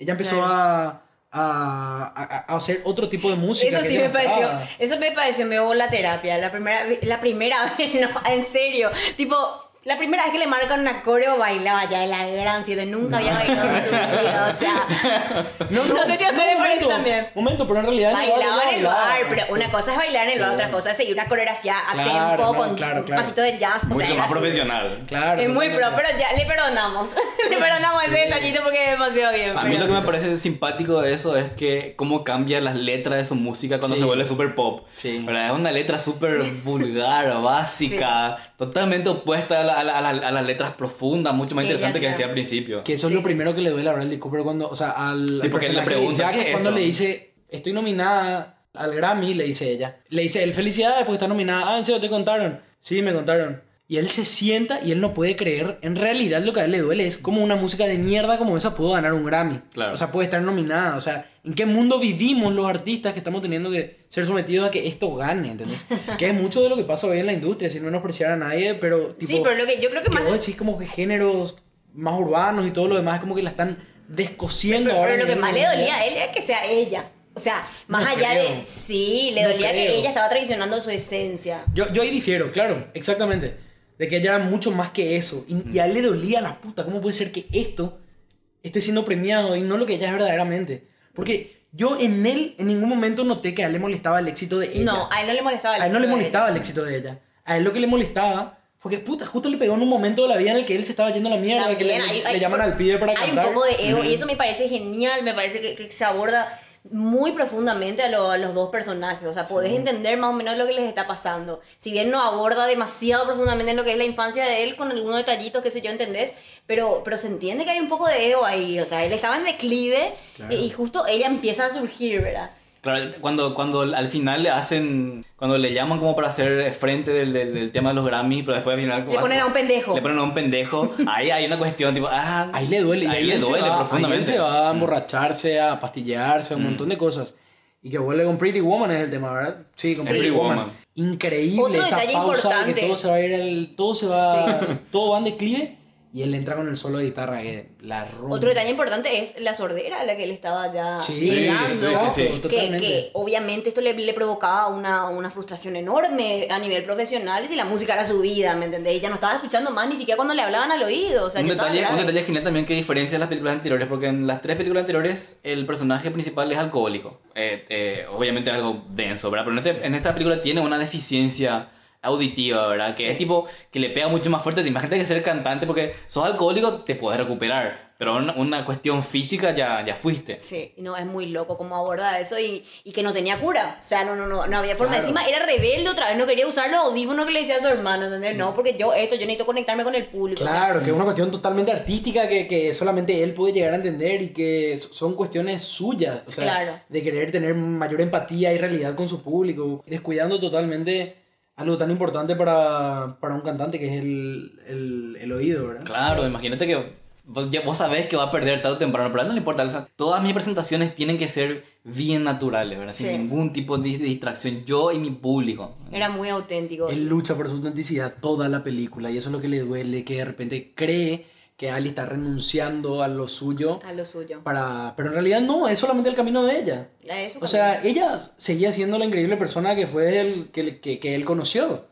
Ella empezó Claro. a, a, a- hacer otro tipo de música. Eso sí me pareció, eso me pareció medio la terapia, la primera, la primera vez, no, en serio, tipo, la primera vez que le marcan una coreo bailaba ya de la gran siete, nunca había bailado en su vida, o sea, No sé si a ustedes parece también. Momento, pero en realidad. bailaba en el bar, pero una cosa es bailar en el bar, otra cosa es seguir una coreografía a Claro, tempo, no, con claro, un claro. pasito de jazz, o Mucho sea, más así. profesional. Claro. Es muy pro, pero ya le perdonamos, le perdonamos ese detallito porque es demasiado bien. A mí pero- lo que me parece simpático de eso es que cómo cambia las letras de su música cuando Sí. se vuelve super pop. Sí. ¿Verdad? Es una letra súper vulgar, básica, totalmente opuesta a, la- la- a la- a las letras profundas, mucho más interesante que decía al principio. Que eso es lo sí, primero que le duele a Bradley Cooper cuando. O sea, al. Sí, al porque él le pregunta, Jack, ¿qué es cuando esto? le dice, estoy nominada al Grammy, le dice ella. Le dice él, felicidades porque está nominada. Ah, ¿en serio te contaron? Sí, me contaron. Y él se sienta y él no puede creer. En realidad lo que a él le duele es como una música de mierda como esa pudo ganar un Grammy. Claro. O sea, puede estar nominada. O sea, ¿en qué mundo vivimos los artistas que estamos teniendo que ser sometidos a que esto gane? ¿Entendés? que es mucho de lo que pasa hoy en la industria, sin menospreciar a nadie, pero tipo... Sí, pero lo que yo creo que que más... vos decís como que géneros más urbanos y todo lo demás como que la están descosiendo Pero, ahora. pero lo que más le dolía a él era que sea ella. O sea, más No allá creo. de... Sí, le No dolía que ella estaba traicionando su esencia. Yo, yo ahí difiero, claro, exactamente. De que ella era mucho más que eso. Y, y a él le dolía la puta. ¿Cómo puede ser que esto esté siendo premiado y no lo que ella es verdaderamente? Porque yo en él en ningún momento noté que a él le molestaba el éxito de ella. No, a él no le molestaba el A él no le molestaba el éxito de ella. A él lo que le molestaba fue que, puta, justo le pegó en un momento de la vida en el que él se estaba yendo a la mierda, que le, hay- le hay- llaman al pibe para Hay cantar. un poco de ego y eso me parece genial, me parece que, que se aborda muy profundamente a, lo- a los dos personajes, o sea, podés entender más o menos lo que les está pasando. Si bien no aborda demasiado profundamente en lo que es la infancia de él, con algunos detallitos, qué sé yo, entendés, pero, pero se entiende que hay un poco de ego ahí, o sea, él estaba en declive Claro. y justo ella empieza a surgir, ¿verdad? Claro, cuando, cuando al final le hacen, cuando le llaman como para hacer frente del, del, del tema de los Grammy, pero después al final... Le ponen a un pendejo. Le ponen a un pendejo, ahí hay una cuestión tipo, ah, Ahí le duele. Ahí ahí le duele va- profundamente. Ahí él se va a emborracharse, a pastillarse, a un montón de cosas. Y que vuelve con Pretty Woman es el tema, ¿verdad? Sí, con Sí. Pretty Woman. Woman. Increíble Otro esa detalle pausa de importante. que todo se va a ir al... Todo se va... Todo va en declive y él entra con el solo de guitarra que la rompe. Otro detalle importante es la sordera a la que él estaba ya Sí, llegando. sí, sí, sí. Que, que obviamente esto le, le provocaba una, una frustración enorme a nivel profesional y la música era su vida, ¿me entendés? Y ya no estaba escuchando más ni siquiera cuando le hablaban al oído. O sea, un, detalle, un detalle genial también que diferencia de las películas anteriores, porque en las tres películas anteriores el personaje principal es alcohólico. Eh, eh, obviamente es algo denso, ¿verdad? Pero en, este- en esta película tiene una deficiencia auditiva, ¿verdad? Que Sí. es tipo que le pega mucho más fuerte. Imagínate que ser cantante porque sos alcohólico, te puedes recuperar. Pero una, una cuestión física ya, ya fuiste. Sí, no, es muy loco cómo aborda eso y, y que no tenía cura. O sea, no, no, no, no había forma. Claro. Encima era rebelde otra vez, no quería usar los audífonos que le decía a su hermano, ¿entendés? No, porque yo esto, yo necesito conectarme con el público. o sea, Claro, que es una cuestión totalmente artística que, que solamente él puede llegar a entender y que so- son cuestiones suyas. O sea, Claro. de querer tener mayor empatía y realidad con su público, descuidando totalmente algo tan importante para, para un cantante que es el, el, el oído, ¿verdad? Claro, imagínate que vos, ya, vos sabés que va a perder tarde o temprano, pero no le importa. o sea, todas mis presentaciones tienen que ser bien naturales, ¿verdad? Sin Sí. ningún tipo de, de distracción. Yo y mi público. era muy auténtico. Él lucha por su autenticidad toda la película y eso es lo que le duele, que de repente cree que Ali está renunciando a lo suyo A lo suyo. para... Pero en realidad no, es solamente el camino de ella. Eso O sea, ella seguía siendo la increíble persona que fue el que, que, que él conoció.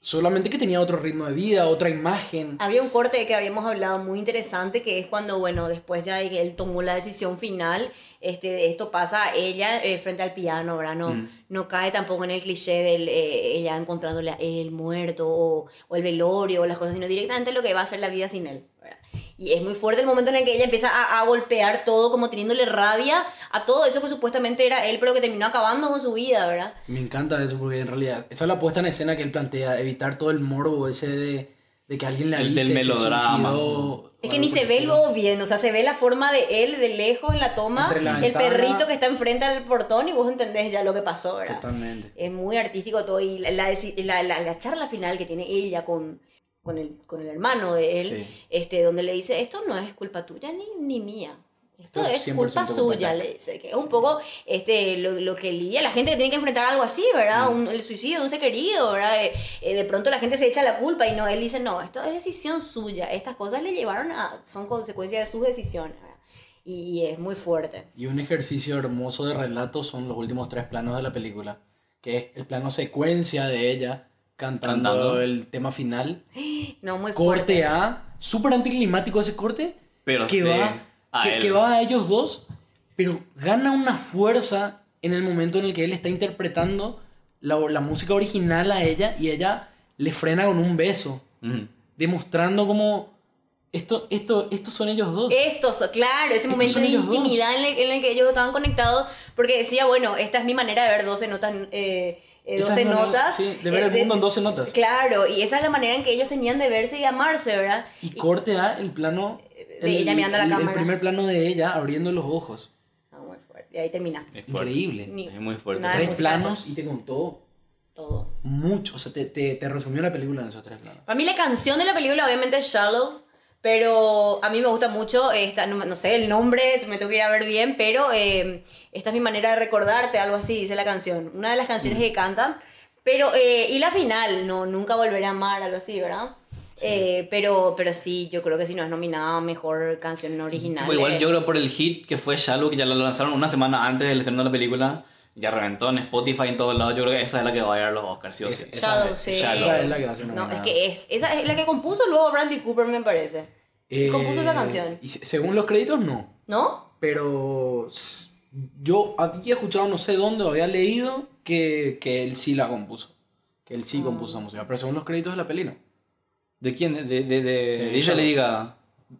Solamente que tenía otro ritmo de vida, otra imagen. Había un corte que habíamos hablado muy interesante que es cuando, bueno, después ya de que él tomó la decisión final, este, esto pasa a ella eh, frente al piano, ¿verdad? No, Mm. no cae tampoco en el cliché de ella encontrándole a él muerto o, o el velorio o las cosas, sino directamente lo que va a ser la vida sin él, ¿verdad? Y es muy fuerte el momento en el que ella empieza a, a golpear todo, como teniéndole rabia a todo eso que supuestamente era él, pero que terminó acabando con su vida, ¿verdad? Me encanta eso porque en realidad esa es la puesta en escena que él plantea, evitar todo el morbo ese de, de que alguien le El avise, del se melodrama. Es que ni se ve el luego bien, o sea, se ve la forma de él de lejos en la toma, la el perrito que está enfrente al portón y vos entendés ya lo que pasó, ¿verdad? Totalmente. Es muy artístico todo y la- la- la charla final que tiene ella con, con, el, con el hermano de él, Sí. este, donde le dice, esto no es culpa tuya ni, ni mía. Esto es es 100% culpa suya, tuya". le dice, que es un poco este, lo, lo que lidia la gente que tiene que enfrentar algo así, ¿verdad? Un- el suicidio de un ser querido, ¿verdad? Eh, eh, de pronto la gente se echa la culpa y no, él dice, no, esto es decisión suya, estas cosas le llevaron a, son consecuencias de sus decisiones, ¿verdad? Y es muy fuerte. Y un ejercicio hermoso de relato son los últimos tres planos de la película, que es el plano secuencia de ella cantando, Cantando. el tema final. No, muy Corte fuerte. A, súper anticlimático ese corte, Pero que, sí, va, a que, va a ellos dos, pero gana una fuerza en el momento en el que él está interpretando la, la música original a ella y ella le frena con un beso, demostrando como esto, esto, estos son ellos dos. Estos, claro, ese Estos momento de intimidad en el, en el que ellos estaban conectados, porque decía, bueno, esta es mi manera de ver 12 notas, eh, eh, Esa 12 es la manera- notas. sí, de ver el eh, mundo en 12 notas. Claro, y esa es la manera en que ellos tenían de verse y amarse, ¿verdad? Y corte A, el plano... De ella mirando a la el- cámara. El primer plano de ella abriendo los ojos. Ah, muy fuerte. Y ahí termina. Es fuerte. Increíble. Ni- Es muy fuerte. nada. Tres planos y te contó Todo. mucho. O sea, te, te, te resumió la película en esos tres planos. Para mí la canción de la película obviamente es Shallow, pero a mí me gusta mucho, esta, no, no sé el nombre, me tengo que ir a ver bien, pero eh, esta es mi manera de recordarte, algo así dice la canción. Una de las Mm. canciones que cantan, pero, eh, y la final, no, nunca volveré a amar, algo así, ¿verdad? Eh, pero, pero sí, yo creo que si no es nominada mejor canción original. Igual eh, yo creo por el hit que fue Shallow, que ya lo lanzaron una semana antes del estreno de la película, ya reventó en Spotify en todos lados. Yo creo que esa es la que va a ir a los Oscars, sí o sí. Es- Shadow. Esa es la que va a ser No, es que es, esa es la que compuso luego Bradley Cooper, me parece. Eh, compuso esa canción. y se- según los créditos, no. ¿No? Pero yo había escuchado, no sé dónde, o había leído que, que él sí la compuso. Que él Ah. sí compuso esa música. Pero según los créditos de la peli, no. ¿De quién? De, de, de, Shallow. Lady Gaga.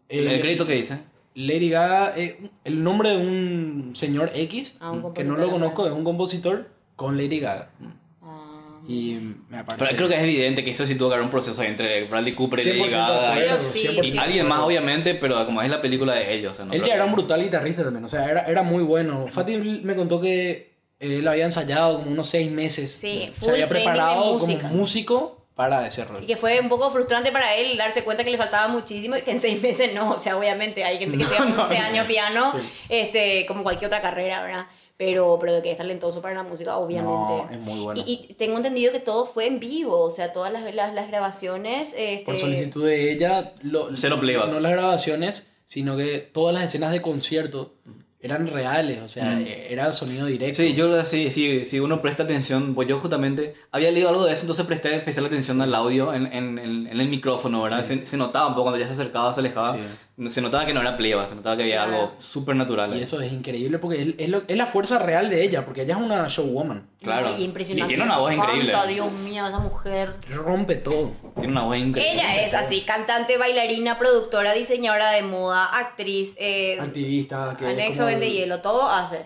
Eh, ¿El crédito que dice? Lady Gaga, eh, el nombre de un señor X, Ah, un que no lo conozco, es un compositor con Lady Gaga. Ah. Y me parece... Pero creo que es evidente que eso sí tuvo que haber un proceso entre Bradley Cooper y Lady 100% de Gaga. Sí, 100% sí. Y alguien más, obviamente, pero como es la película de ellos. o sea, no Él ya era un brutal guitarrista también, o sea, era, era muy bueno. Fatih me contó que él había ensayado como unos seis meses. Sí, Se había preparado como músico para ese rol. Y que fue un poco frustrante para él darse cuenta que le faltaba muchísimo y que en seis meses no. O sea, obviamente hay gente que No, tiene no, 11 no. años piano, Sí. este, como cualquier otra carrera, ¿verdad? Pero, pero de que es talentoso para la música, obviamente. No, es muy bueno. Y, y tengo entendido que todo fue en vivo, o sea, todas las, las, las grabaciones. Este, Por solicitud de ella, lo- Cero no las grabaciones, sino que todas las escenas de concierto eran reales, o sea, eh, era sonido directo. Sí, yo sí, sí, si uno presta atención, pues yo justamente había leído algo de eso, entonces presté especial atención al audio en, en, en- en el micrófono, ¿verdad? Se, se notaba un poco cuando ya se acercaba, se alejaba. Sí. Se notaba que no era pleba, se notaba que había algo súper natural. Y eso es increíble porque es, es lo- es la fuerza real de ella, porque ella es una showwoman. Claro. Y impresionante. Y tiene una voz increíble. Canta, Dios mío, esa mujer. Rompe todo. Tiene una voz increíble. Ella es así, cantante, bailarina, productora, diseñadora de moda, actriz, eh, Activista. Que anexo, como vende el- hielo, todo hace.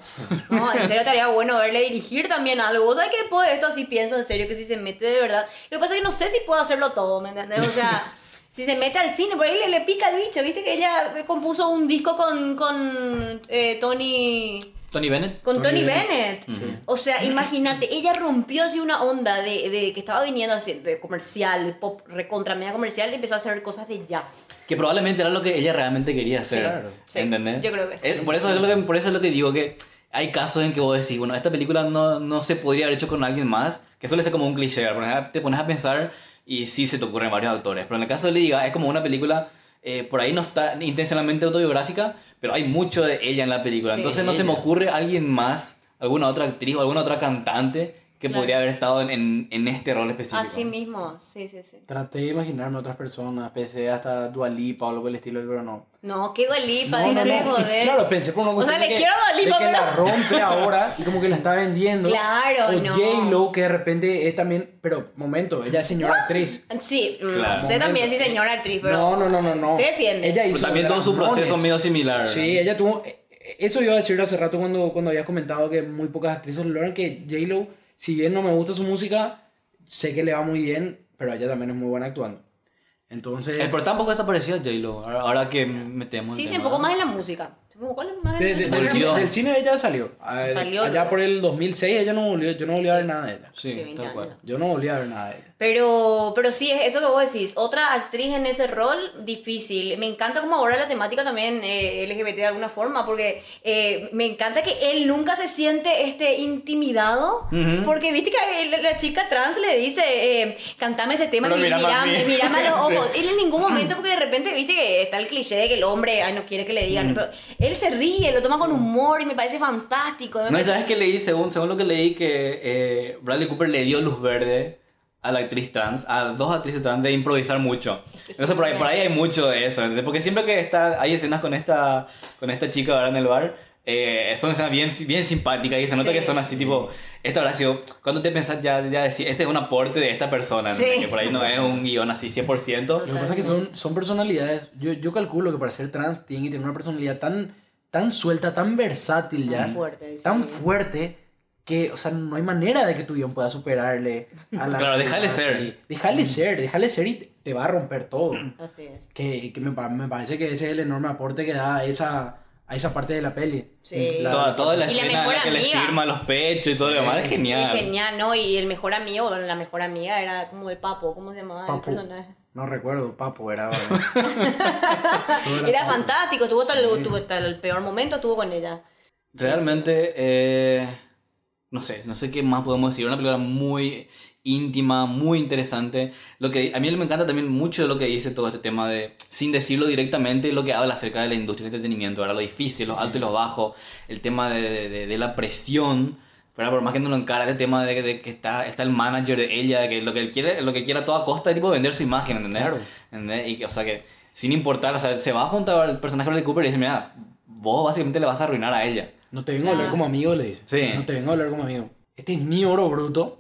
No, en serio estaría bueno verle dirigir también algo. Vos sabés que después de esto así pienso en serio que si se mete de verdad. Lo que pasa es que no sé si puedo hacerlo todo, ¿me entendés? O sea, si se mete al cine, por ahí le, le pica el bicho. Viste que ella compuso un disco con, con eh, Tony. Tony Bennett. Con Tony Tony, Bennett. Bennett. O sea, imagínate, ella rompió así una onda de, de que estaba viniendo así de comercial, de pop recontra media comercial y empezó a hacer cosas de jazz. Que probablemente era lo que ella realmente quería hacer. claro. Sí, ¿Entendés? yo creo que sí. Es- por, eso es lo que, por eso es lo que digo que hay casos en que vos decís, bueno, esta película no, no se podría haber hecho con alguien más, que suele ser como un cliché, te pones a pensar y sí se te ocurren varios autores, pero en el caso de Liga es como una película, eh, por ahí no está intencionalmente autobiográfica, pero hay mucho de ella en la película, Sí, entonces no se me ocurre alguien más, alguna otra actriz o alguna otra cantante que Claro. podría haber estado en, en, en este rol específico. Así mismo, sí, sí, sí. Traté de imaginarme otras personas, pensé hasta Dualipa o algo por el estilo, pero no. No, qué Dualipa, No, de no. joder. Claro, pensé por una O sea, le que, quiero a Dua de Lipa, que pero- la rompe ahora y como que la está vendiendo. Claro, o no. J-Lo, que de repente es también. Pero, momento, ella es señora actriz. Sí, mm, Claro. no sé también si señora actriz, pero... No, no, no, no, no. Se defiende. Ella Pero hizo. también todo su proceso medio similar. Sí, ella tuvo. eh, Eso iba a decir hace rato cuando, cuando habías comentado que muy pocas actrices lo logran. Que J-Lo, si bien no me gusta su música, sé que le va muy bien, pero ella también es muy buena actuando. Entonces. Eh, pero tampoco desapareció J-Lo, ahora, ahora que metemos Sí, se enfocó más en la música. Se enfocó más en de- de- del, cine, del cine ella salió. A- Salió, allá ¿no? por el 2006 ella no volvió. Yo no volví a ver nada de ella. Sí, Sí, 20 tal cual. Yo no volví a ver nada de ella. Pero, pero sí, es eso que vos decís. Otra actriz en ese rol, difícil. Me encanta como ahora la temática también eh, LGBT de alguna forma, porque eh, me encanta que él nunca se siente este intimidado, Ujú. porque viste que a él- la chica trans le dice, eh, cantame este tema, y mirame, a los ojos. Él en ningún momento, porque de repente viste que está el cliché de que el hombre ay, no quiere que le digan, pero él se ríe, lo toma con humor y me parece fantástico. Me No, parece- sabes que leí, según, según lo que leí, que eh, Bradley Cooper le dio luz verde a la actriz trans, a dos actrices trans, de improvisar mucho. Entonces por ahí, por ahí hay mucho de eso, ¿entendés? porque siempre que está, hay escenas con esta, con esta chica ahora en el bar, eh, son escenas bien, bien simpáticas y se nota Sí. que son así tipo, esta habrá sido, cuando te pensás ya, ya decir, este es un aporte de esta persona. Sí. que por ahí no es un guion así 100%. Lo que pasa es que son, son personalidades. Yo, yo calculo que para ser trans tienen que tener una personalidad tan, tan suelta, tan versátil ya. Tan fuerte, sí. Tan fuerte que, o sea, no hay manera de que tu guion pueda superarle a la. Claro, déjale ser. Déjale ser, déjale ser y te, te va a romper todo. Así es. Que, que me, me parece que ese es el enorme aporte que da a esa, a esa parte de la peli. Sí. La- Toda, toda la Y escena la que le firma los pechos y todo lo demás es genial. Es genial, ¿no? Y el mejor amigo, bueno, la mejor amiga era como el papo, ¿cómo se llamaba Papu. el personaje? No recuerdo, Papo era. Era fantástico, estuvo hasta el, tuvo hasta el peor momento, estuvo con ella. Realmente, eh, no sé, no sé qué más podemos decir. Una película muy íntima, muy interesante. Lo que a mí me encanta también mucho de lo que dice todo este tema de, sin decirlo directamente, lo que habla acerca de la industria del entretenimiento, ¿verdad? lo difícil, los altos y los bajos, el tema de, de- de la presión. ¿verdad? Por más que no lo encara, este tema de, de que está, está el manager de ella, que lo que él quiere, lo que quiere a toda costa es tipo vender su imagen, ¿entendés? Claro. ¿Entendés? Y o sea que, sin importar, o sea, se va junto al personaje de Cooper y dice, mira, vos básicamente le vas a arruinar a ella. No te vengo a hablar como amigo, le dice. Sí. No te vengo a hablar como amigo. Este es mi oro bruto.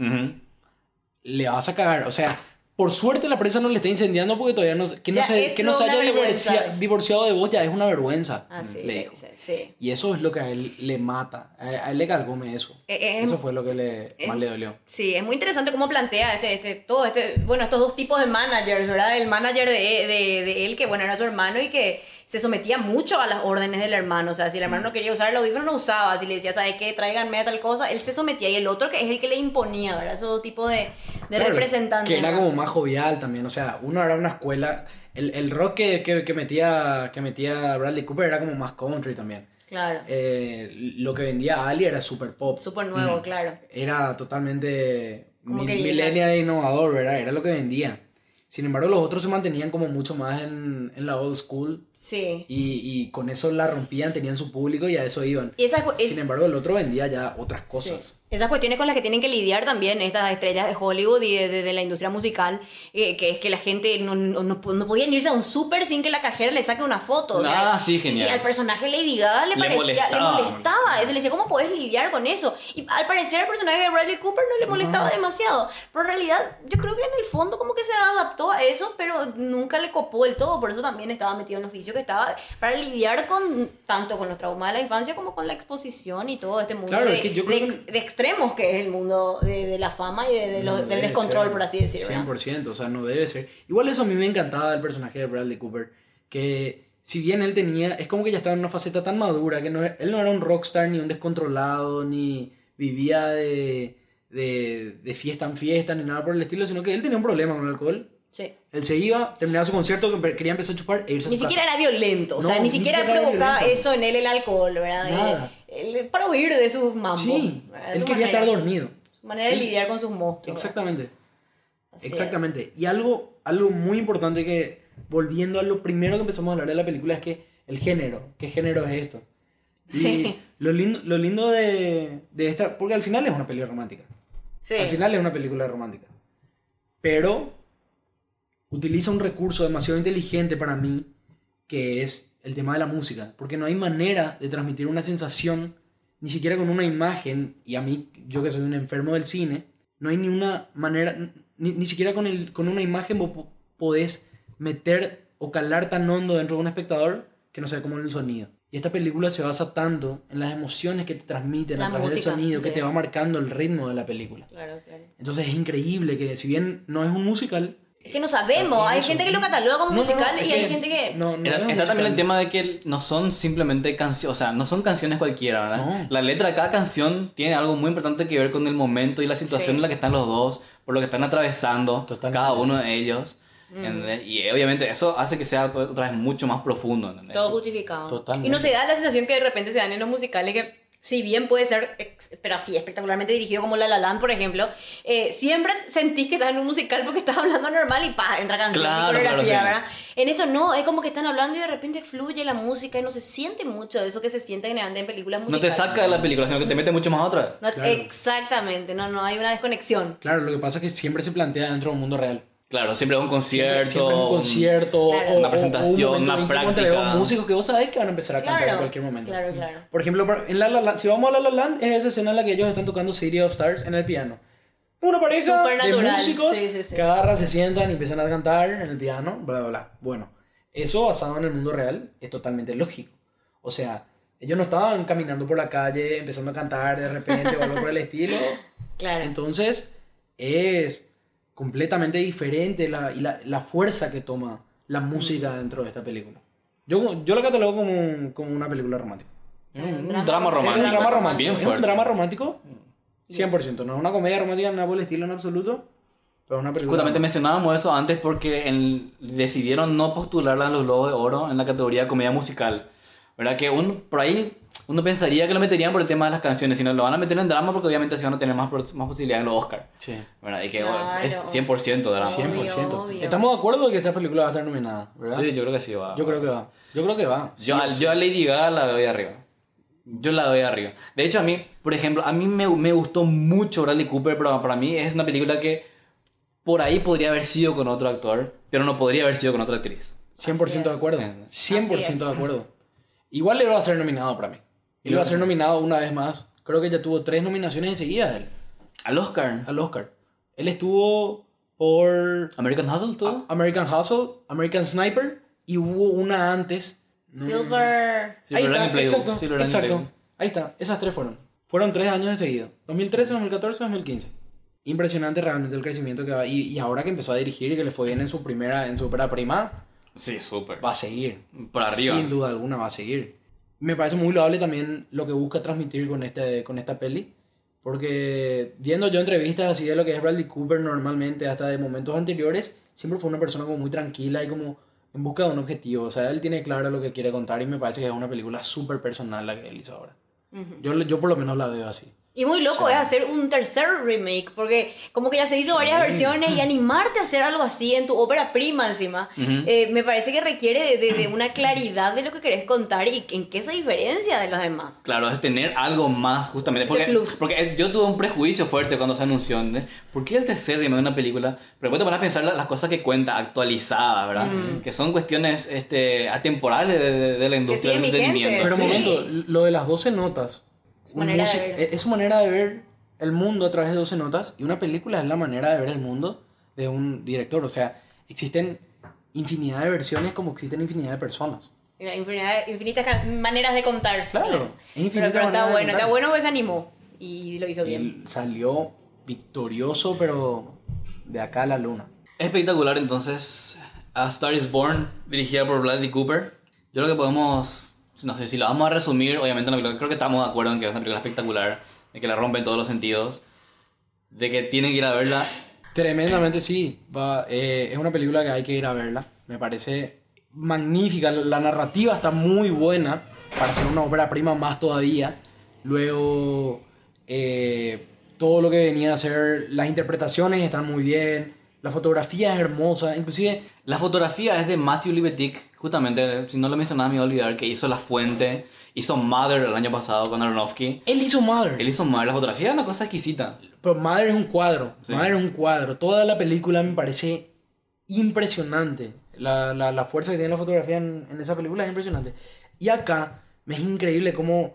Le vas a cagar. O sea, por suerte la prensa no le está incendiando porque todavía no, que no se, que no se haya divorcia- divorciado de vos ya es una vergüenza. Así le es, dijo. sí. Y eso es lo que a él le mata. A, a él le cargome eso. Eh, eh, eso fue lo que le, más le dolió. Sí, es muy interesante cómo plantea este, este, todo este, bueno, estos dos tipos de managers, ¿verdad? El manager de, de, de él, que bueno, era su hermano y que se sometía mucho a las órdenes del hermano. O sea, si el hermano no quería usar el audífono, no usaba. Si le decía, ¿sabes qué? Tráiganme a tal cosa, él se sometía. Y el otro que es el que le imponía, ¿verdad? Esos dos tipos de, de Claro, representantes. Que era como más jovial también. O sea, uno era una escuela. El, el rock que, que, que metía, que metía Bradley Cooper era como más country también. Claro. Eh, lo que vendía Ali era super pop. Súper nuevo, claro. era totalmente mi- millennial e innovador, ¿verdad? Era lo que vendía. Sin embargo, los otros se mantenían como mucho más en, en la old school. Sí. Y, y con eso la rompían, tenían su público y a eso iban. Y esa- es- Sin embargo, el otro vendía ya otras cosas. Sí. Esas cuestiones con las que tienen que lidiar también estas estrellas de Hollywood y de, de- de la industria musical, eh, que es que la gente no, no, no, podían irse a un súper sin que la cajera le saque una foto. o sea, Ah, sí, genial. Y al personaje Lady Gaga le, Le parecía, molestaba. le molestaba. Eso le decía, ¿cómo podés lidiar con eso? Y al parecer al personaje de Bradley Cooper no le molestaba demasiado. Pero en realidad, yo creo que en el fondo como que se adaptó a eso, pero nunca le copó del todo. Por eso también estaba metido en los vicios que estaba para lidiar con tanto con los traumas de la infancia como con la exposición y todo este mundo Claro, de, es que yo creo de que- de extremos que es el mundo de, de la fama y de, de los- No del descontrol, ser. por así decirlo. ¿verdad? 100%, o sea, no debe ser. Igual eso a mí me encantaba del personaje de Bradley Cooper, que si bien él tenía, es como que ya estaba en una faceta tan madura, que no, él no era un rockstar ni un descontrolado, ni vivía de, de, de fiesta en fiesta, ni nada por el estilo, sino que él tenía un problema con el alcohol. Sí. Él se iba, terminaba su concierto, que quería empezar a chupar e irse a Ni su siquiera casa. era violento, o sea, No, ni ni siquiera siquiera era provocaba eso en él el alcohol, ¿verdad? Nada. Él- para huir de sus mambos. Sí, él Su quería manera- estar dormido. Su manera de Él- lidiar con sus monstruos. Exactamente. Es. Exactamente. Y algo, algo muy importante que, volviendo a lo primero que empezamos a hablar de la película, es que el género. ¿Qué género es esto? Y Sí. lo lindo, lo lindo de, de esta. Porque al final es una película romántica. Sí. Al final es una película romántica. Pero utiliza un recurso demasiado inteligente para mí, que es el tema de la música. Porque no hay manera de transmitir una sensación, ni siquiera con una imagen, y a mí, yo que soy un enfermo del cine, no hay ni una manera, ni, ni siquiera con, el, con una imagen vos po- podés meter o calar tan hondo dentro de un espectador que no sea como en el sonido. Y esta película se basa tanto en las emociones que te transmiten La a través del música, sonido, que te va marcando el ritmo de la película. Claro, claro. Entonces es increíble que si bien no es un musical... Que no sabemos, hay gente que lo cataloga como No, no, no, musical y hay gente que... no, no Está, está también el tema de que no son simplemente canciones, o sea, no son canciones cualquiera, ¿verdad? No. La letra de cada canción tiene algo muy importante que ver con el momento y la situación Sí. en la que están los dos, por lo que están atravesando Totalmente. cada uno de ellos. ¿entendés? Y eh, obviamente eso hace que sea otra vez mucho más profundo. ¿entendés? Todo justificado. Totalmente. Y no se da la sensación que de repente se dan en los musicales que, si bien puede ser, ex- pero así, espectacularmente dirigido como La La Land, por ejemplo, eh, siempre sentís que estás en un musical porque estás hablando normal y pa, entra canción Claro, y coreografía, claro, sí. ¿verdad? En esto no, es como que están hablando y de repente fluye la música y no se siente mucho de eso que se siente generalmente en películas No musicales. te saca de la película, sino que te mete mucho más otra vez. No- Claro. Exactamente, no, no hay una desconexión. Claro, lo que pasa es que siempre se plantea dentro de un mundo real. Claro, siempre un concierto. Siempre un concierto, Claro. o, Una presentación, o un una práctica. dos músicos que vos sabés que van a empezar a cantar Claro, en cualquier momento. claro, claro. Por ejemplo, en La La si vamos a La La Land, es esa escena en la que ellos están tocando City of Stars en el piano. Una pareja de músicos sí, sí, sí. que agarran, se sientan y empiezan a cantar en el piano, bla, bla, bla. Bueno, eso basado en el mundo real es totalmente lógico. O sea, ellos no estaban caminando por la calle empezando a cantar de repente o algo por el estilo. Claro. Entonces, es completamente diferente la, y la, la fuerza que toma la música dentro de esta película. Yo, yo lo catalogo como, un- como una película romántica. Un, un Drama drama romántico. romántico. Es un drama romántico. Bien es un fuerte. drama romántico 100%. No es una comedia romántica, nada por el estilo en absoluto. Pero es una película. Justamente romántica. mencionábamos eso antes porque en- decidieron no postularla en los Globos de Oro en la categoría de comedia musical. ¿Verdad? Que un, por ahí uno pensaría que lo meterían por el tema de las canciones, sino lo van a meter en drama porque obviamente así van a tener más, más posibilidades en los Oscar. Sí. ¿Verdad? Y que Claro. es 100% drama. 100%. obvio. Estamos de acuerdo de que esta película va a estar nominada, ¿verdad? Sí, yo creo que sí va. Yo creo que va. Yo creo que va. Yo, al- yo a Lady Gaga la doy arriba. Yo la doy arriba. De hecho, a mí, por ejemplo, a mí me, me gustó mucho Bradley Cooper, pero para mí es una película que por ahí podría haber sido con otro actor, pero no podría haber sido con otra actriz. 100% Así de acuerdo. Así 100% es. de acuerdo. Igual él va a ser nominado para mí. Él va a ser nominado una vez más. Creo que ya tuvo tres nominaciones enseguida él, Al Oscar. al Oscar. Él estuvo por American Hustle, ¿tú? American Hustle, American Sniper y hubo una antes. Silver. Ahí Silver está, Lining Playbook, exacto, Silver exacto. Ahí está, esas tres fueron. Fueron tres años enseguida. 2013, 2014, 2015. Impresionante realmente el crecimiento que va. Y, y ahora que empezó a dirigir y que le fue bien en su primera, en su ópera prima, Sí, súper. va a seguir. Por arriba. Sin duda alguna va a seguir. Me parece muy loable también lo que busca transmitir con, este, con esta peli. Porque viendo yo entrevistas así de lo que es Bradley Cooper normalmente, hasta de momentos anteriores, siempre fue una persona como muy tranquila y como en busca de un objetivo. O sea, él tiene claro lo que quiere contar y me parece que es una película súper personal la que él hizo ahora. Yo, yo por lo menos la veo así. Y muy loco es hacer un tercer remake, porque como que ya se hizo varias versiones y animarte a hacer algo así en tu ópera prima encima, eh, me parece que requiere de, de una claridad de lo que querés contar y en qué se diferencia de los demás. Claro, es tener algo más, justamente. Porque, porque yo tuve un prejuicio fuerte cuando se anunció. ¿no? ¿Por qué el tercer remake de una película? Pero después te pones a pensar la- las cosas que cuenta, actualizadas, ¿verdad? Que son cuestiones este, atemporales de, de- de la industria del entretenimiento. Pero Sí. un momento, lo de las 12 notas. Su un manera de musi- ver. Es su manera de ver el mundo a través de 12 notas. Y una película es la manera de ver el mundo de un director. O sea, existen infinidad de versiones como existen infinidad de personas. Infinidad, infinitas maneras de contar. Claro, es Pero, infinita pero manera está de bueno, contar. está bueno porque se animó y lo hizo bien. Él salió victorioso, pero de acá a la luna. Espectacular, entonces. A Star is Born, dirigida por Bradley Cooper. Yo creo que podemos. No sé si lo vamos a resumir, obviamente, una película- creo que estamos de acuerdo en que es una película espectacular, de que la rompe en todos los sentidos, de que tienen que ir a verla. Tremendamente sí. Va, eh, es una película que hay que ir a verla. Me parece magnífica. La narrativa está muy buena para ser una obra prima más todavía. Luego, eh, todo lo que venía a ser, las interpretaciones están muy bien. La fotografía es hermosa. Inclusive, La fotografía es de Matthew Libetic, justamente, si no lo mencionaba me iba a olvidar, que hizo La Fuente, hizo Mother el año pasado con Aronofsky. él hizo Mother. Él hizo Mother, la fotografía es una cosa exquisita. Pero Mother es un cuadro. Sí. Mother es un cuadro. Toda la película me parece impresionante. La, la, la fuerza que tiene la fotografía en, en esa película es impresionante. Y acá me es increíble cómo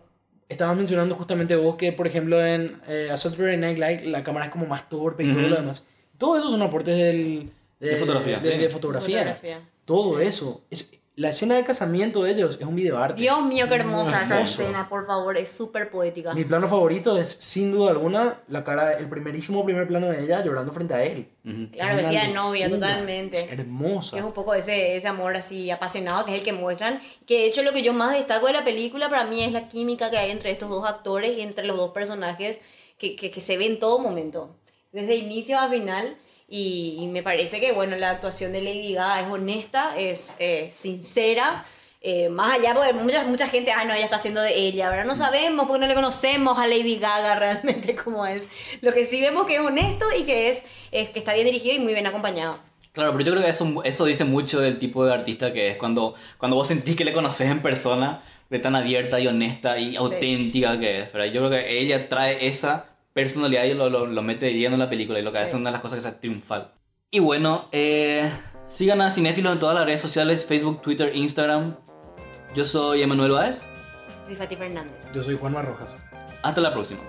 estabas mencionando justamente vos que, por ejemplo, en eh, A Saturday Night Live la cámara es como más torpe y todo Ujú. lo demás. Todo eso son aportes del, De fotografía, de, sí. de fotografía. Fotografía. Todo Sí. eso. Es, la escena de casamiento de ellos es un video arte. Dios mío, qué hermosa esa escena, por favor, es súper poética. Mi plano favorito es, sin duda alguna, la cara, el primerísimo primer plano de ella llorando frente a él. Ujú. Claro, Es una vestida de novia, totalmente. Es hermosa. Es un poco ese, ese amor así apasionado que es el que muestran. Que de hecho lo que yo más destaco de la película para mí es la química que hay entre estos dos actores y entre los dos personajes que, que, que se ve en todo momento. Desde inicio a final. Y, y me parece que bueno, la actuación de Lady Gaga es honesta, es eh, sincera. eh, más allá, porque mucha, mucha gente, ah, no, ella está haciendo de ella, ¿verdad? No sabemos porque no le conocemos a Lady Gaga realmente cómo es. Lo que sí vemos que es honesto y que es, es que está bien dirigido y muy bien acompañado. Claro, pero yo creo que eso, eso dice mucho del tipo de artista que es cuando, cuando vos sentís que le conoces en persona, de tan abierta y honesta y auténtica que es, ¿verdad? Yo creo que ella trae esa personalidad y lo, lo, lo mete de lleno en la película y lo que hace es una de las cosas que es triunfal. Y bueno, eh, sigan a Cinéfilos en todas las redes sociales, Facebook, Twitter, Instagram. Yo soy Emanuel Báez. Soy Fati Fernández. Yo soy Juan Rojas. Hasta la próxima.